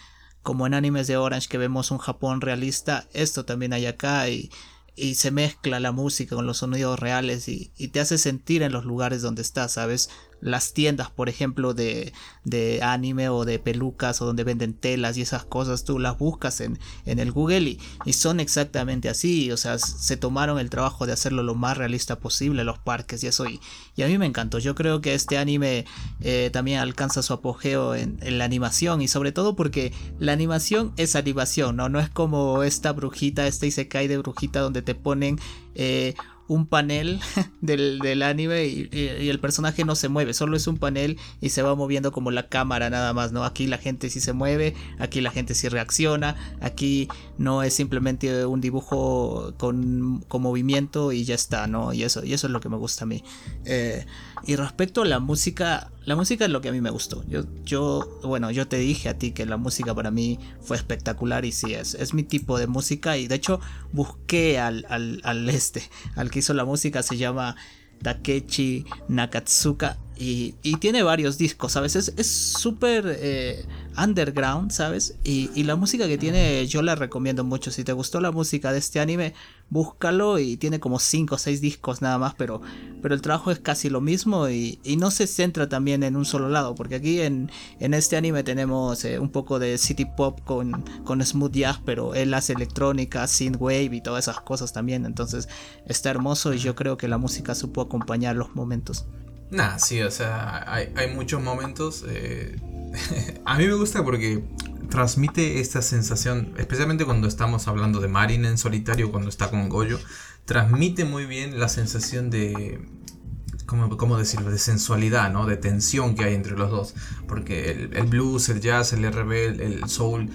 como en animes de Orange que vemos un Japón realista, esto también hay acá y, y se mezcla la música con los sonidos reales y, y, te hace sentir en los lugares donde estás, ¿sabes? Las tiendas, por ejemplo, de, de, anime o de pelucas o donde venden telas y esas cosas, tú las buscas en, en el Google y, son exactamente así, o sea, se tomaron el trabajo de hacerlo lo más realista posible, los parques y eso, y, y a mí me encantó, yo creo que este anime eh, también alcanza su apogeo en, la animación y sobre todo porque la animación es animación, ¿no? No es como esta brujita, este Isekai de brujita donde te ponen... Eh, un panel del, anime y, el personaje no se mueve, solo es un panel y se va moviendo como la cámara nada más, ¿no? Aquí la gente sí se mueve, aquí la gente sí reacciona, aquí no es simplemente un dibujo con, con movimiento y ya está, ¿no? Y eso, y eso es lo que me gusta a mí. Eh, y respecto a la música, la música es lo que a mí me gustó. Yo, yo, bueno, yo te dije a ti que la música para mí fue espectacular y sí, es, es mi tipo de música y de hecho busqué al, al este, al que hizo la música, se llama Takechi Nakatsuka y, tiene varios discos, ¿sabes? Es súper eh, underground, ¿sabes? Y, la música que tiene yo la recomiendo mucho. Si te gustó la música de este anime, búscalo y tiene como 5 o 6 discos nada más, pero, pero el trabajo es casi lo mismo y, no se centra también en un solo lado, porque aquí en, en este anime tenemos eh, un poco de city pop con, con smooth jazz, pero él hace electrónica, synthwave y todas esas cosas también, entonces está hermoso y yo creo que la música supo acompañar los momentos. Nah, sí, o sea, hay, muchos momentos. Eh, a mí me gusta porque transmite esta sensación, especialmente cuando estamos hablando de Marin en solitario, cuando está con Goyo, transmite muy bien la sensación de, ¿cómo, decirlo? De sensualidad, ¿no? De tensión que hay entre los dos. Porque el, blues, el jazz, el RB, el, soul,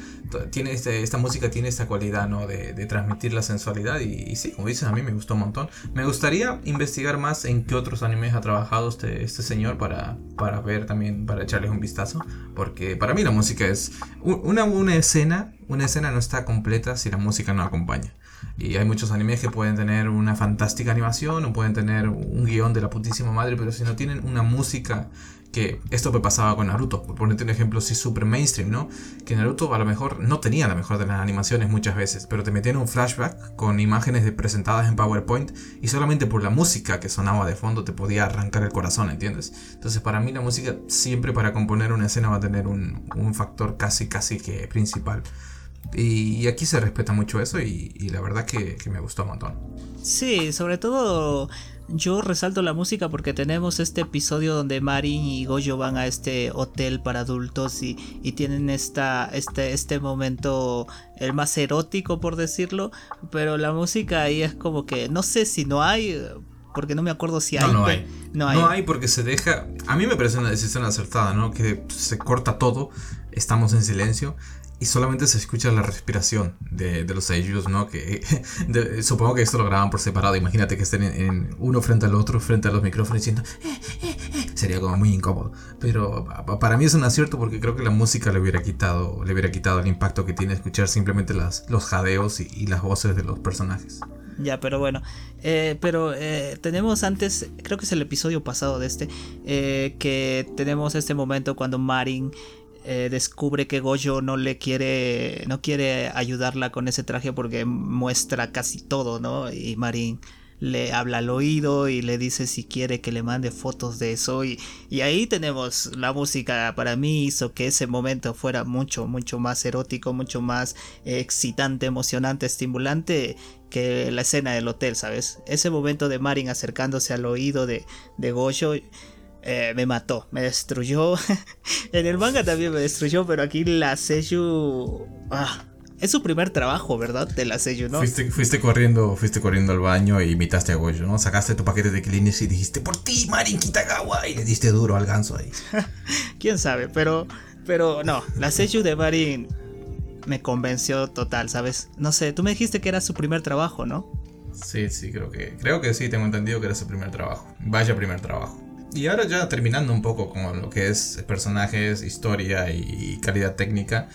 tiene este, esta música tiene esta cualidad, ¿no? De, transmitir la sensualidad. Y, sí, como dices, a mí me gustó un montón. Me gustaría investigar más en qué otros animes ha trabajado este, este señor para, para ver también, para echarles un vistazo. Porque para mí la música es una, una escena. Una escena no está completa si la música no acompaña. Y hay muchos animes que pueden tener una fantástica animación o pueden tener un guion de la putísima madre, pero si no tienen una música que esto me pasaba con Naruto, por ponerte un ejemplo así super mainstream, ¿no? Que Naruto a lo mejor no tenía la mejor de las animaciones muchas veces, pero te metían un flashback con imágenes presentadas en PowerPoint y solamente por la música que sonaba de fondo te podía arrancar el corazón, ¿entiendes? Entonces para mí la música siempre para componer una escena va a tener un, un factor casi casi que principal. Y, aquí se respeta mucho eso y, la verdad que, me gustó un montón. Sí, sobre todo yo resalto la música porque tenemos este episodio donde Marin y Goyo van a este hotel para adultos y, tienen esta, este, este momento el más erótico por decirlo, pero la música ahí es como que no sé si no hay, porque no me acuerdo si hay. No, no hay. No hay. No hay porque se deja. A mí me parece una decisión acertada, ¿no? Que se corta todo, estamos en silencio y solamente se escucha la respiración de, de los seiyus, ¿no? Que supongo que esto lo graban por separado. Imagínate que estén en, uno frente al otro, frente a los micrófonos diciendo. Eh, eh, eh". Sería como muy incómodo. Pero para mí es un acierto porque creo que la música le hubiera quitado, le hubiera quitado el impacto que tiene escuchar simplemente las, los jadeos y, las voces de los personajes. Ya, pero bueno. pero tenemos antes, creo que es el episodio pasado de este, que tenemos este momento cuando Marin eh, descubre que Gojo no le quiere, no quiere ayudarla con ese traje porque muestra casi todo, ¿no? Y Marin le habla al oído y le dice si quiere que le mande fotos de eso. Y, y ahí tenemos la música. Para mí hizo que ese momento fuera mucho mucho más erótico mucho más excitante emocionante estimulante que la escena del hotel sabes ese momento de Marin acercándose al oído de, de Gojo eh, me mató, me destruyó. en el manga también me destruyó, pero aquí la Seiyu. Ah, es su primer trabajo, ¿verdad? De la Seiyu, ¿no? Fuiste, corriendo, fuiste corriendo al baño y imitaste a Gojo, ¿no? Sacaste tu paquete de Kleenex y dijiste, por ti, Marin Kitagawa, y le diste duro al ganso ahí. Quién sabe, pero, pero no, la Seiyu de Marin me convenció total, ¿sabes? No sé, tú me dijiste que era su primer trabajo, ¿no? Sí, sí, creo que, creo que sí, tengo entendido que era su primer trabajo. Vaya primer trabajo. Y ahora ya terminando un poco con lo que es personajes, historia y calidad técnica,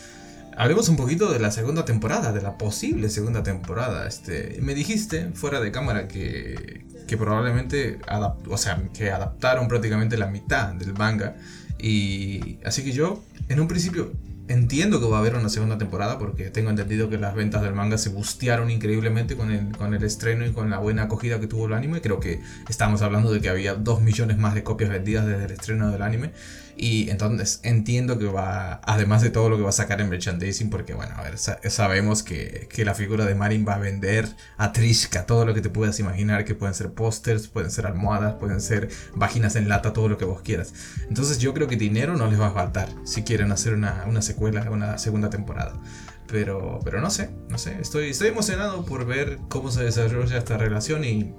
hablemos un poquito de la segunda temporada, de la posible segunda temporada. Este, me dijiste fuera de cámara que, que probablemente o sea, que adaptaron prácticamente la mitad del manga. Y así que yo, en un principio, Entiendo que va a haber una segunda temporada porque tengo entendido que las ventas del manga se bustearon increíblemente con el, con el estreno y con la buena acogida que tuvo el anime. Creo que estamos hablando de que había 2 millones más de copias vendidas desde el estreno del anime. Y entonces entiendo que va, además de todo lo que va a sacar en merchandising, porque bueno, a ver, sabemos que, que, la figura de Marin va a vender a Trishka todo lo que te puedas imaginar, que pueden ser pósters, pueden ser almohadas, pueden ser vaginas en lata, todo lo que vos quieras. Entonces yo creo que dinero no les va a faltar si quieren hacer una, una secuela, una segunda temporada. Pero, pero no sé, no sé, estoy, estoy emocionado por ver cómo se desarrolla esta relación y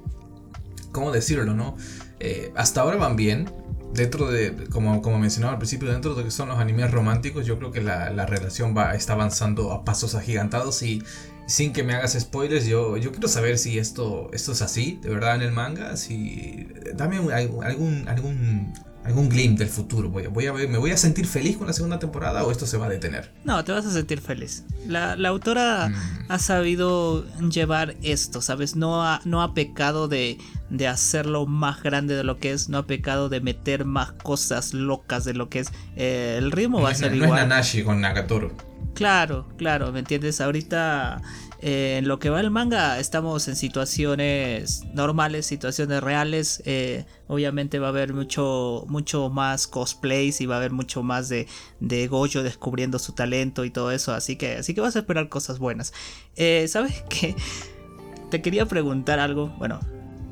¿cómo decirlo, no? Eh, hasta ahora van bien. Dentro de, como, como mencionaba al principio, dentro de lo que son los animes románticos, yo creo que la, la relación va, está avanzando a pasos agigantados y sin que me hagas spoilers, yo, yo quiero saber si esto, esto es así, de verdad, en el manga. Si, dame algún, algún algún glimpse del futuro. Voy, voy, a ¿Me voy a sentir feliz con la segunda temporada o esto se va a detener? No, te vas a sentir feliz. La, la autora mm. ha sabido llevar esto, ¿sabes? No ha, no ha pecado de, de hacerlo más grande de lo que es, no ha pecado de meter más cosas locas de lo que es. Eh, el ritmo va a ser igual. No es Nanashi con Nagatoro. Claro, claro, ¿me entiendes? Ahorita eh, en lo que va el manga estamos en situaciones normales, situaciones reales. Eh, obviamente va a haber mucho, mucho más cosplays y va a haber mucho más de, de Gojo descubriendo su talento y todo eso. Así que, así que vas a esperar cosas buenas. Eh, ¿Sabes qué? Te quería preguntar algo. Bueno,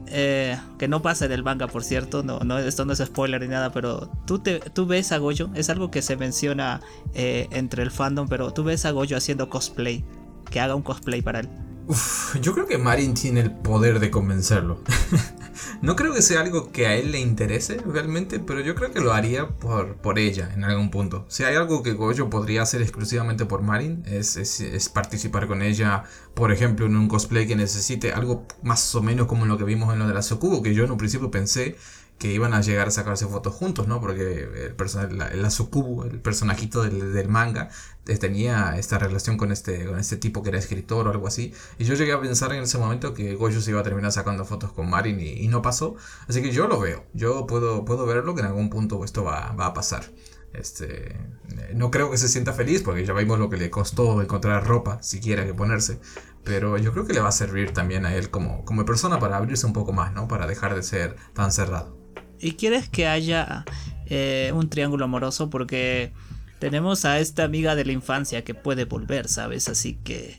que no pasa en el manga, por cierto, no, no, esto no es spoiler ni nada, pero tú, te, tú ves a Gojo, es algo que se menciona entre el fandom, pero tú ves a Gojo haciendo cosplay que haga un cosplay para él. yo creo que Marin tiene el poder de convencerlo. no creo que sea algo que a él le interese realmente, pero yo creo que lo haría por, por ella en algún punto. Si hay algo que Gojo podría hacer exclusivamente por Marin, es, es, participar con ella, por ejemplo, en un cosplay que necesite algo más o menos como lo que vimos en lo de la Sokubo, que yo en un principio pensé que iban a llegar a sacarse fotos juntos, ¿no? Porque el, personaje, el Asukubu, el personajito del, manga, eh, tenía esta relación con este, con este tipo que era escritor o algo así. Y yo llegué a pensar en ese momento que Gojo se iba a terminar sacando fotos con Marin y, no pasó. Así que yo lo veo, yo puedo, puedo verlo que en algún punto esto va, a pasar. Este, no creo que se sienta feliz porque ya vimos lo que le costó encontrar ropa, siquiera que ponerse. Pero yo creo que le va a servir también a él como, como persona para abrirse un poco más, ¿no? Para dejar de ser tan cerrado. Y quieres que haya eh, un triángulo amoroso porque tenemos a esta amiga de la infancia que puede volver, ¿sabes? Así que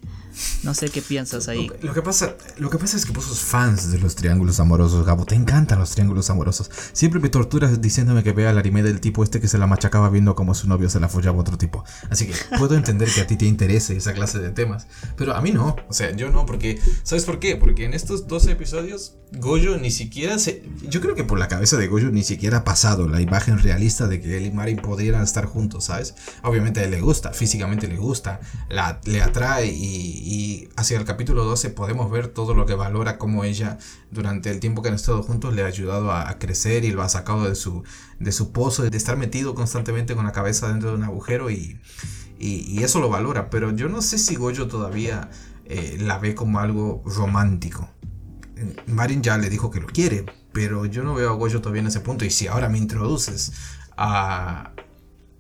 no sé qué piensas ahí. Lo, que pasa, lo que pasa es que vos sos fans de los triángulos amorosos, Gabo. Te encantan los triángulos amorosos. Siempre me torturas diciéndome que vea el anime del tipo este que se la machacaba viendo como su novio se la follaba a otro tipo. Así que puedo entender que a ti te interese esa clase de temas. Pero a mí no. O sea, yo no, porque. ¿Sabes por qué? Porque en estos 12 episodios, Goyo ni siquiera se. Yo creo que por la cabeza de Goyo ni siquiera ha pasado la imagen realista de que él y Marin podrían estar juntos, ¿sabes? Obviamente a él le gusta, físicamente le gusta, la, le atrae y y hacia el capítulo 12 podemos ver todo lo que valora como ella durante el tiempo que han estado juntos le ha ayudado a, crecer y lo ha sacado de su, de su pozo, de estar metido constantemente con la cabeza dentro de un agujero y, y, eso lo valora. Pero yo no sé si Goyo todavía eh, la ve como algo romántico. Marin ya le dijo que lo quiere, pero yo no veo a Goyo todavía en ese punto. Y si ahora me introduces a,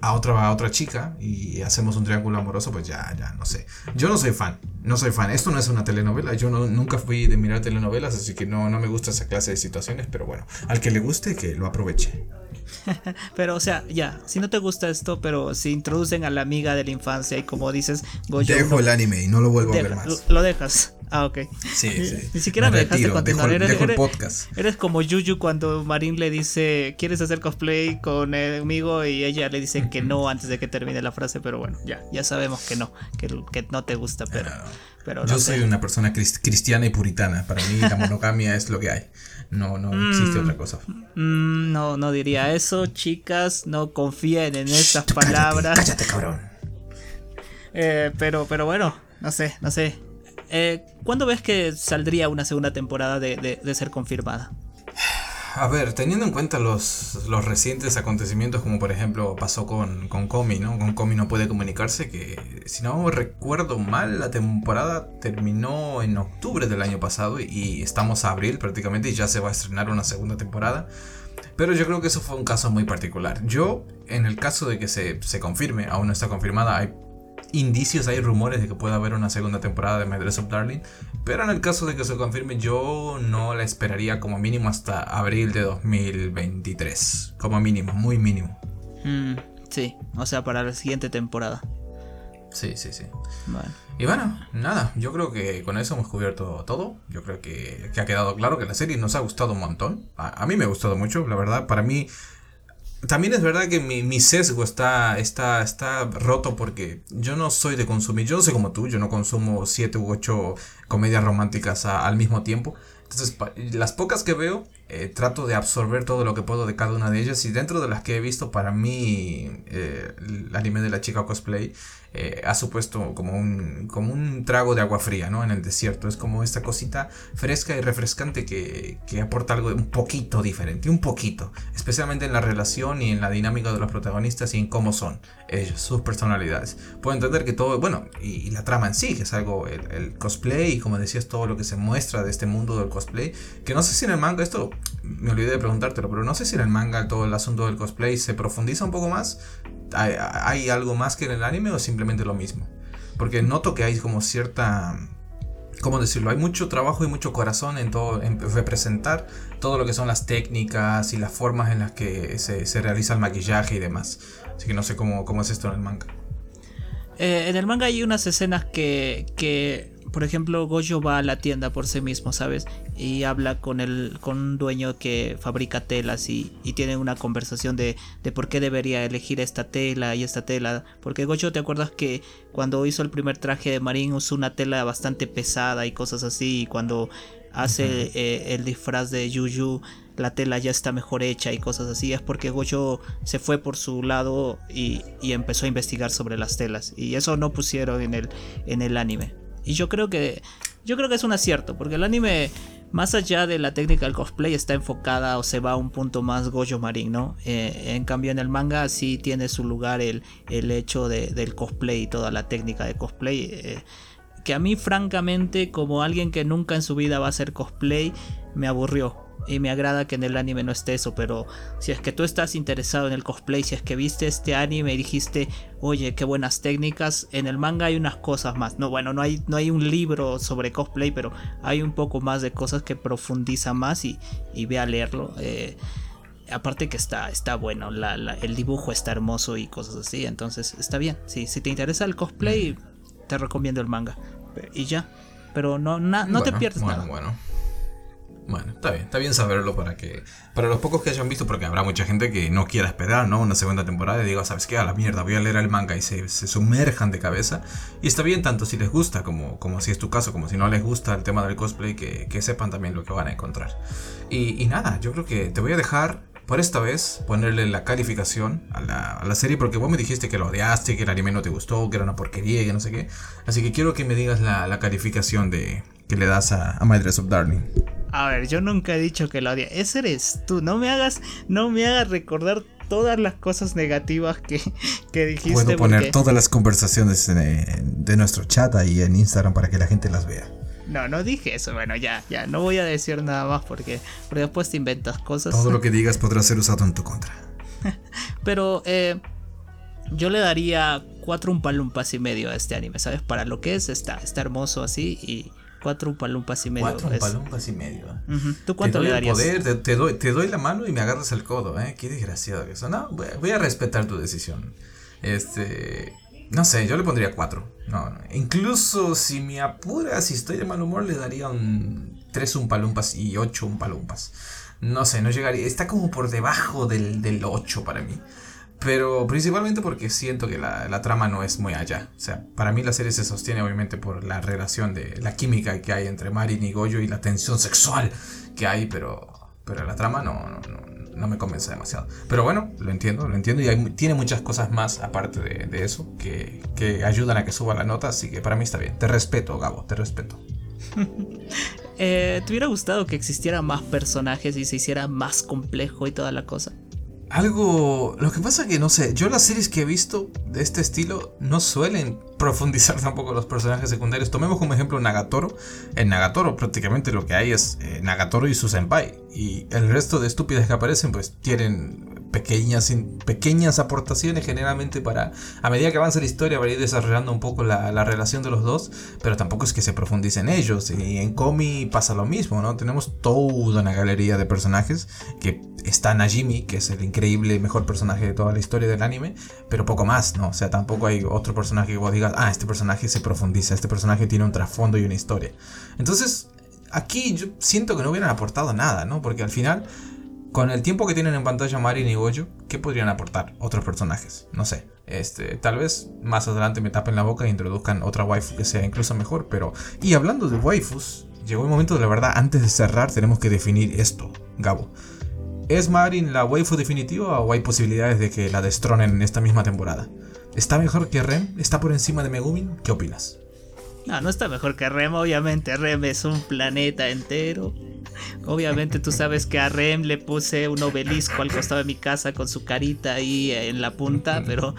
a otra, otra chica y hacemos un triángulo amoroso, pues ya, ya, no sé. Yo no soy fan, no soy fan. Esto no es una telenovela, yo no, nunca fui de mirar telenovelas, así que no, no me gusta esa clase de situaciones, pero bueno, al que le guste, que lo aproveche. pero, o sea, ya, si no te gusta esto, pero si introducen a la amiga de la infancia y como dices, Dejo el anime y no lo vuelvo a ver más. Lo dejas. Ah, ok. Sí, sí. Ni siquiera me, dejaste continuar. eres, podcast. eres, como Yuyu cuando Marín le dice, ¿quieres hacer cosplay conmigo? Y ella le dice que no antes de que termine la frase, pero bueno, ya, ya sabemos que no, que, que no te gusta, pero... pero Yo soy una persona cristiana y puritana. Para mí la monogamia es lo que hay. No, no existe otra cosa. Mm, no, no diría eso, chicas. No confíen en esas palabras. Cállate, cabrón. Eh, pero, pero bueno, no sé, no sé. Eh, ¿Cuándo ves que saldría una segunda temporada de, ser confirmada? A ver, teniendo en cuenta los, los, recientes acontecimientos, como por ejemplo pasó con, con Comi, ¿no? Con Comi no puede comunicarse, que si no recuerdo mal, la temporada terminó en octubre del año pasado y estamos a abril prácticamente y ya se va a estrenar una segunda temporada. Pero yo creo que eso fue un caso muy particular. Yo, en el caso de que se, se confirme, aún no está confirmada, hay indicios, hay rumores de que pueda haber una segunda temporada de My Dress of Darling. Pero en el caso de que se confirme, yo no la esperaría como mínimo hasta abril de 2023. Como mínimo, muy mínimo. Mm, sí, o sea, para la siguiente temporada. Sí, sí, sí. Y bueno, nada, yo creo que con eso hemos cubierto todo. Yo creo que, ha quedado claro que la serie nos ha gustado un montón. A, a mí me ha gustado mucho, la verdad. Para mí también es verdad que mi, sesgo está, está, está roto porque yo no soy de consumir, yo no soy como tú, yo no consumo 7 u 8 comedias románticas al mismo tiempo. Entonces, las pocas que veo, eh, trato de absorber todo lo que puedo de cada una de ellas. Y dentro de las que he visto, para mí, eh, el anime de la chica cosplay eh, ha supuesto como un, como un trago de agua fría, ¿no? En el desierto. Es como esta cosita fresca y refrescante que, que aporta algo un poquito diferente, un poquito. Especialmente en la relación y en la dinámica de los protagonistas y en cómo son ellos, sus personalidades. Puedo entender que todo, bueno, y, la trama en sí, que es algo, el, cosplay y como decías, todo lo que se muestra de este mundo del cosplay, que no sé si en el manga, esto me olvidé de preguntártelo, pero no sé si en el manga todo el asunto del cosplay se profundiza un poco más, hay algo más que en el anime o simplemente lo mismo. Porque noto que hay como cierta ¿cómo decirlo? Hay mucho trabajo y mucho corazón en todo, en representar todo lo que son las técnicas y las formas en las que se, se realiza el maquillaje y demás. Así que no sé cómo, cómo es esto en el manga. Eh, en el manga hay unas escenas que, que, por ejemplo, Gojo va a la tienda por sí mismo, ¿sabes? Y habla con, el, con un dueño que fabrica telas y, y tienen una conversación de, de, por qué debería elegir esta tela y esta tela. Porque Gojo, ¿te acuerdas que cuando hizo el primer traje de Marín usó una tela bastante pesada y cosas así? Y cuando hace eh, el disfraz de Yuyu la tela ya está mejor hecha y cosas así, es porque Gojo se fue por su lado y, empezó a investigar sobre las telas. Y eso no pusieron en el, en el anime. Y yo creo que. Yo creo que es un acierto. Porque el anime. Más allá de la técnica del cosplay, está enfocada o se va a un punto más Gojo Marin, ¿no? Eh, en cambio, en el manga sí tiene su lugar el, el hecho del cosplay y toda la técnica de cosplay. Eh, que a mí, francamente, como alguien que nunca en su vida va a hacer cosplay, me aburrió y me agrada que en el anime no esté eso, pero si es que tú estás interesado en el cosplay, si es que viste este anime y dijiste, oye, qué buenas técnicas, en el manga hay unas cosas más. No, bueno, no hay, no hay un libro sobre cosplay, pero hay un poco más de cosas que profundiza más y, y ve a leerlo. Eh, aparte que está, está bueno, el dibujo está hermoso y cosas así, entonces está bien. si te interesa el cosplay, te recomiendo el manga. Y ya. Pero no, no te pierdes nada. Bueno. Bueno, está bien, está bien saberlo para que. Para los pocos que hayan visto, porque habrá mucha gente que no quiera esperar, ¿no? Una segunda temporada y diga, ¿sabes qué? A la mierda, voy a leer el manga y se, sumerjan de cabeza. Y está bien tanto si les gusta, como, como si es tu caso, como si no les gusta el tema del cosplay, que, que sepan también lo que van a encontrar. Y, y, nada, yo creo que te voy a dejar por esta vez ponerle la calificación a la, a la, serie, porque vos me dijiste que lo odiaste, que el anime no te gustó, que era una porquería, que no sé qué. Así que quiero que me digas la, la calificación de, que le das a, a My Dress of Darling. A ver, yo nunca he dicho que lo odia. Ese eres tú. No me hagas, no me hagas recordar todas las cosas negativas que, que dijiste. Puedo poner todas las conversaciones de nuestro chat ahí en Instagram para que la gente las vea. No, no dije eso. Bueno, ya, ya. No voy a decir nada más porque, porque después te inventas cosas. Todo lo que digas podrá ser usado en tu contra. Pero eh, yo le daría cuatro umpalumpas y medio a este anime, ¿sabes? Para lo que es, está, está hermoso así y Cuatro palumpas y medio. Cuatro palumpas y medio. ¿Tú cuánto le darías? te, doy, te doy la mano y me agarras el codo, ¿eh? Qué desgraciado que eso. No, voy, a respetar tu decisión. Este. No sé, yo le pondría cuatro. No, incluso si me apuras, si estoy de mal humor, le daría un tres palumpas y ocho palumpas. No sé, no llegaría. Está como por debajo del, del 8 para mí. Pero principalmente porque siento que la, trama no es muy allá. O sea, para mí la serie se sostiene obviamente por la relación de la química que hay entre Marin y Goyo y la tensión sexual que hay, pero, pero la trama no, no, me convence demasiado. Pero bueno, lo entiendo, lo entiendo y tiene muchas cosas más aparte de, eso que, que, ayudan a que suba la nota, así que para mí está bien. Te respeto, Gabo, te respeto. eh, ¿Te hubiera gustado que existiera más personajes y se hiciera más complejo y toda la cosa? Algo. Lo que pasa que no sé, yo las series que he visto de este estilo no suelen profundizar tampoco los personajes secundarios. Tomemos como ejemplo Nagatoro. En Nagatoro prácticamente lo que hay es eh, Nagatoro y su senpai. Y el resto de estúpidas que aparecen pues tienen pequeñas, pequeñas aportaciones generalmente para, a medida que avanza la historia, va a ir desarrollando un poco la, la relación de los dos, pero tampoco es que se profundice en ellos. Y en Komi pasa lo mismo, ¿no? Tenemos toda una galería de personajes que está Najimi, que es el increíble mejor personaje de toda la historia del anime, pero poco más, ¿no? O sea, tampoco hay otro personaje que vos digas, ah, este personaje se profundiza, este personaje tiene un trasfondo y una historia. Entonces, aquí yo siento que no hubieran aportado nada, ¿no? Porque al final con el tiempo que tienen en pantalla Marin y Gojo, ¿qué podrían aportar otros personajes? No sé. Este, tal vez más adelante me tapen la boca e introduzcan otra waifu que sea incluso mejor, pero... Y hablando de waifus, llegó el momento de la verdad. Antes de cerrar, tenemos que definir esto, Gabo. ¿Es Marin la waifu definitiva o hay posibilidades de que la destronen en esta misma temporada? ¿Está mejor que Rem? ¿Está por encima de Megumin? ¿Qué opinas? No, no está mejor que Rem, obviamente. Rem es un planeta entero. Obviamente tú sabes que a Rem le puse un obelisco al costado de mi casa con su carita ahí en la punta, pero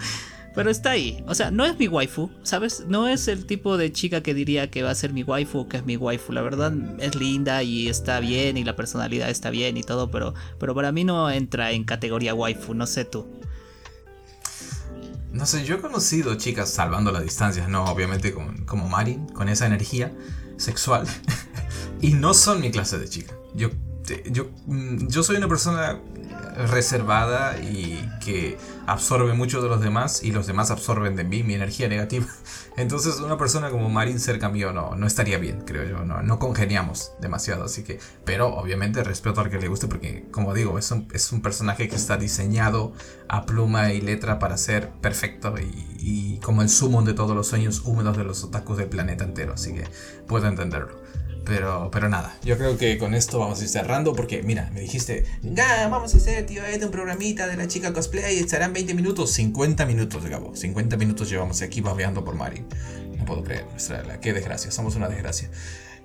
pero está ahí. O sea, no es mi waifu, ¿sabes? No es el tipo de chica que diría que va a ser mi waifu o que es mi waifu. La verdad es linda y está bien y la personalidad está bien y todo, pero, pero para mí no entra en categoría waifu, no sé tú. No sé, yo he conocido chicas salvando las distancias, no, obviamente como, Marin, con esa energía sexual. y no son mi clase de chica. Yo, yo, mm, yo soy una persona reservada y que absorbe mucho de los demás y los demás absorben de mí mi energía negativa. Entonces una persona como Marin cerca mío no, no estaría bien, creo yo, no, no congeniamos demasiado, así que, pero obviamente respeto al que le guste porque como digo, es un, es un personaje que está diseñado a pluma y letra para ser perfecto y, y como el sumo de todos los sueños húmedos de los otakus del planeta entero, así que puedo entenderlo. Pero, pero nada, yo creo que con esto vamos a ir cerrando porque, mira, me dijiste, vamos a hacer, tío, este un programita de la chica cosplay, estarán 20 minutos, 50 minutos, Gabo, 50 minutos llevamos aquí babeando por Mari. No puedo creer, nuestra, qué desgracia, somos una desgracia.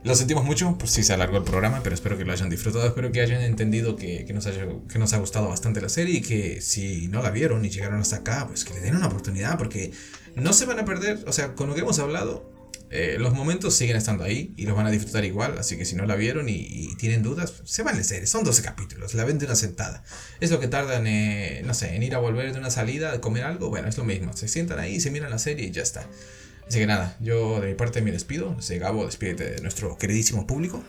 Lo sentimos mucho por si se alargó el programa, pero espero que lo hayan disfrutado, espero que hayan entendido que, que, nos haya, que nos ha gustado bastante la serie y que si no la vieron y llegaron hasta acá, pues que le den una oportunidad porque no se van a perder, o sea, con lo que hemos hablado, eh, los momentos siguen estando ahí y los van a disfrutar igual, así que si no la vieron y, tienen dudas, se van a leer. Son 12 capítulos, la ven de una sentada. Es lo que tardan, eh, no sé, en ir a volver de una salida, a comer algo, bueno, es lo mismo. Se sientan ahí, se miran la serie y ya está. Así que nada, yo de mi parte me despido. Gabo, despídete de nuestro queridísimo público.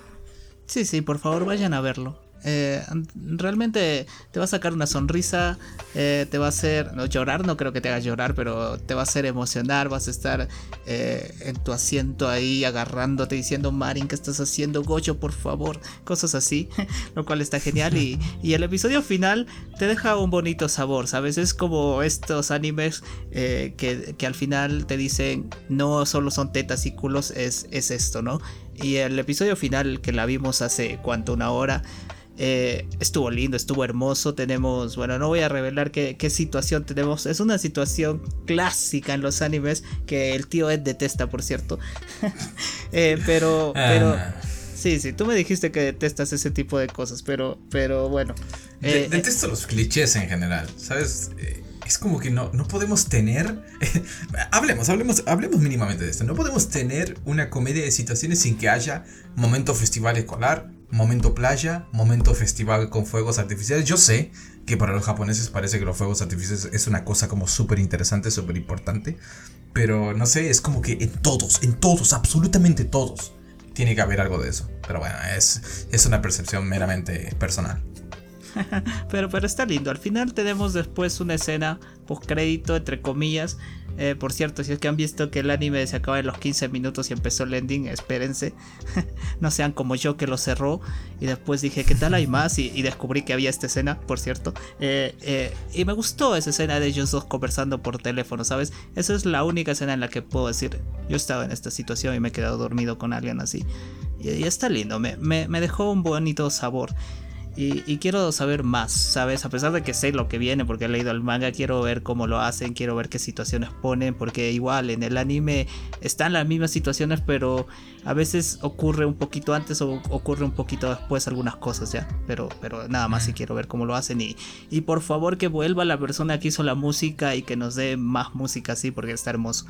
Sí, sí, por favor vayan a verlo. Eh, realmente te va a sacar una sonrisa, eh, te va a hacer no, llorar, no creo que te haga llorar, pero te va a hacer emocionar, vas a estar eh, en tu asiento ahí agarrándote diciendo, Marin, ¿qué estás haciendo? Goyo, por favor, cosas así, lo cual está genial y, el episodio final te deja un bonito sabor, ¿sabes? Es como estos animes que, al final te dicen, no solo son tetas y culos, es, es esto, ¿no? Y el episodio final que la vimos hace cuánto, una hora, eh, estuvo lindo, estuvo hermoso. Tenemos, bueno, no voy a revelar qué, situación tenemos. Es una situación clásica en los animes que el tío Ed detesta, por cierto. Eh, pero, pero. Ah. Sí, sí, tú me dijiste que detestas ese tipo de cosas, pero, pero bueno. Eh, detesto los clichés en general, ¿sabes? es como que no, no podemos tener. hablemos, hablemos, hablemos mínimamente de esto. No podemos tener una comedia de situaciones sin que haya momento festival escolar, momento playa, momento festival con fuegos artificiales. Yo sé que para los japoneses parece que los fuegos artificiales es una cosa como súper interesante, súper importante. Pero no sé, es como que en todos, en todos, absolutamente todos, tiene que haber algo de eso. Pero bueno, es, es una percepción meramente personal. pero, pero está lindo. Al final tenemos después una escena post crédito, entre comillas. Eh, por cierto, si es que han visto que el anime se acaba en los 15 minutos y empezó el ending, espérense. no sean como yo que lo cerró. Y después dije, ¿qué tal hay más? Y, descubrí que había esta escena, por cierto. Eh, eh, y me gustó esa escena de ellos dos conversando por teléfono, ¿sabes? Esa es la única escena en la que puedo decir, yo estaba en esta situación y me he quedado dormido con alguien así. Y, está lindo, me, me dejó un bonito sabor. Y, quiero saber más, ¿sabes? A pesar de que sé lo que viene porque he leído el manga, quiero ver cómo lo hacen, quiero ver qué situaciones ponen, porque igual en el anime están las mismas situaciones, pero a veces ocurre un poquito antes o ocurre un poquito después algunas cosas, ¿ya? Pero, pero nada más si quiero ver cómo lo hacen y, y por favor que vuelva la persona que hizo la música y que nos dé más música así porque está hermoso.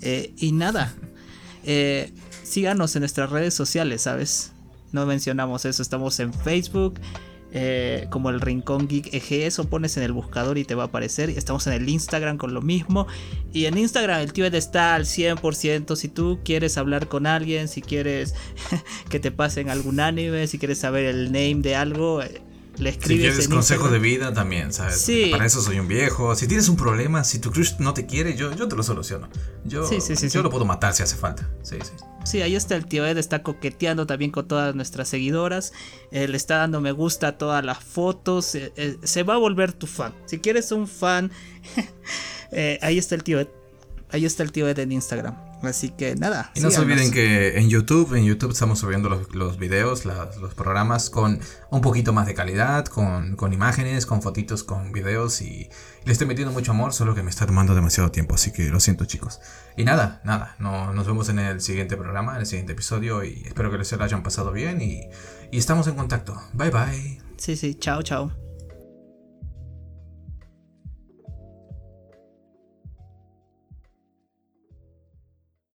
Eh, y nada, eh, síganos en nuestras redes sociales, ¿sabes? No mencionamos eso, estamos en Facebook. Eh, como el Rincón Geek EG, eso pones en el buscador y te va a aparecer. Estamos en el Instagram con lo mismo. Y en Instagram el Ed está al 100%. Si tú quieres hablar con alguien, si quieres que te pasen algún anime, si quieres saber el name de algo, eh, le escribes. Si quieres consejo de vida también, ¿sabes? Sí. Para eso soy un viejo. Si tienes un problema, si tu crush no te quiere, yo, yo te lo soluciono. Yo, yo lo puedo matar si hace falta. Sí, sí. Sí, ahí está el tío Ed, está coqueteando también con todas nuestras seguidoras. Eh, le está dando me gusta a todas las fotos. Eh, eh, se va a volver tu fan. Si quieres un fan, ahí está el tío Ed. Ahí está el tío Ed en Instagram. Así que nada. Y no se olviden que en YouTube, en YouTube estamos subiendo los, los videos, los programas con un poquito más de calidad, con, con, imágenes, con fotitos, con videos y le estoy metiendo mucho amor, solo que me está tomando demasiado tiempo, así que lo siento chicos. Y nada, nada, no, nos vemos en el siguiente programa, en el siguiente episodio y espero que les hayan pasado bien y, y estamos en contacto. Bye bye. Sí, sí, chao, chao.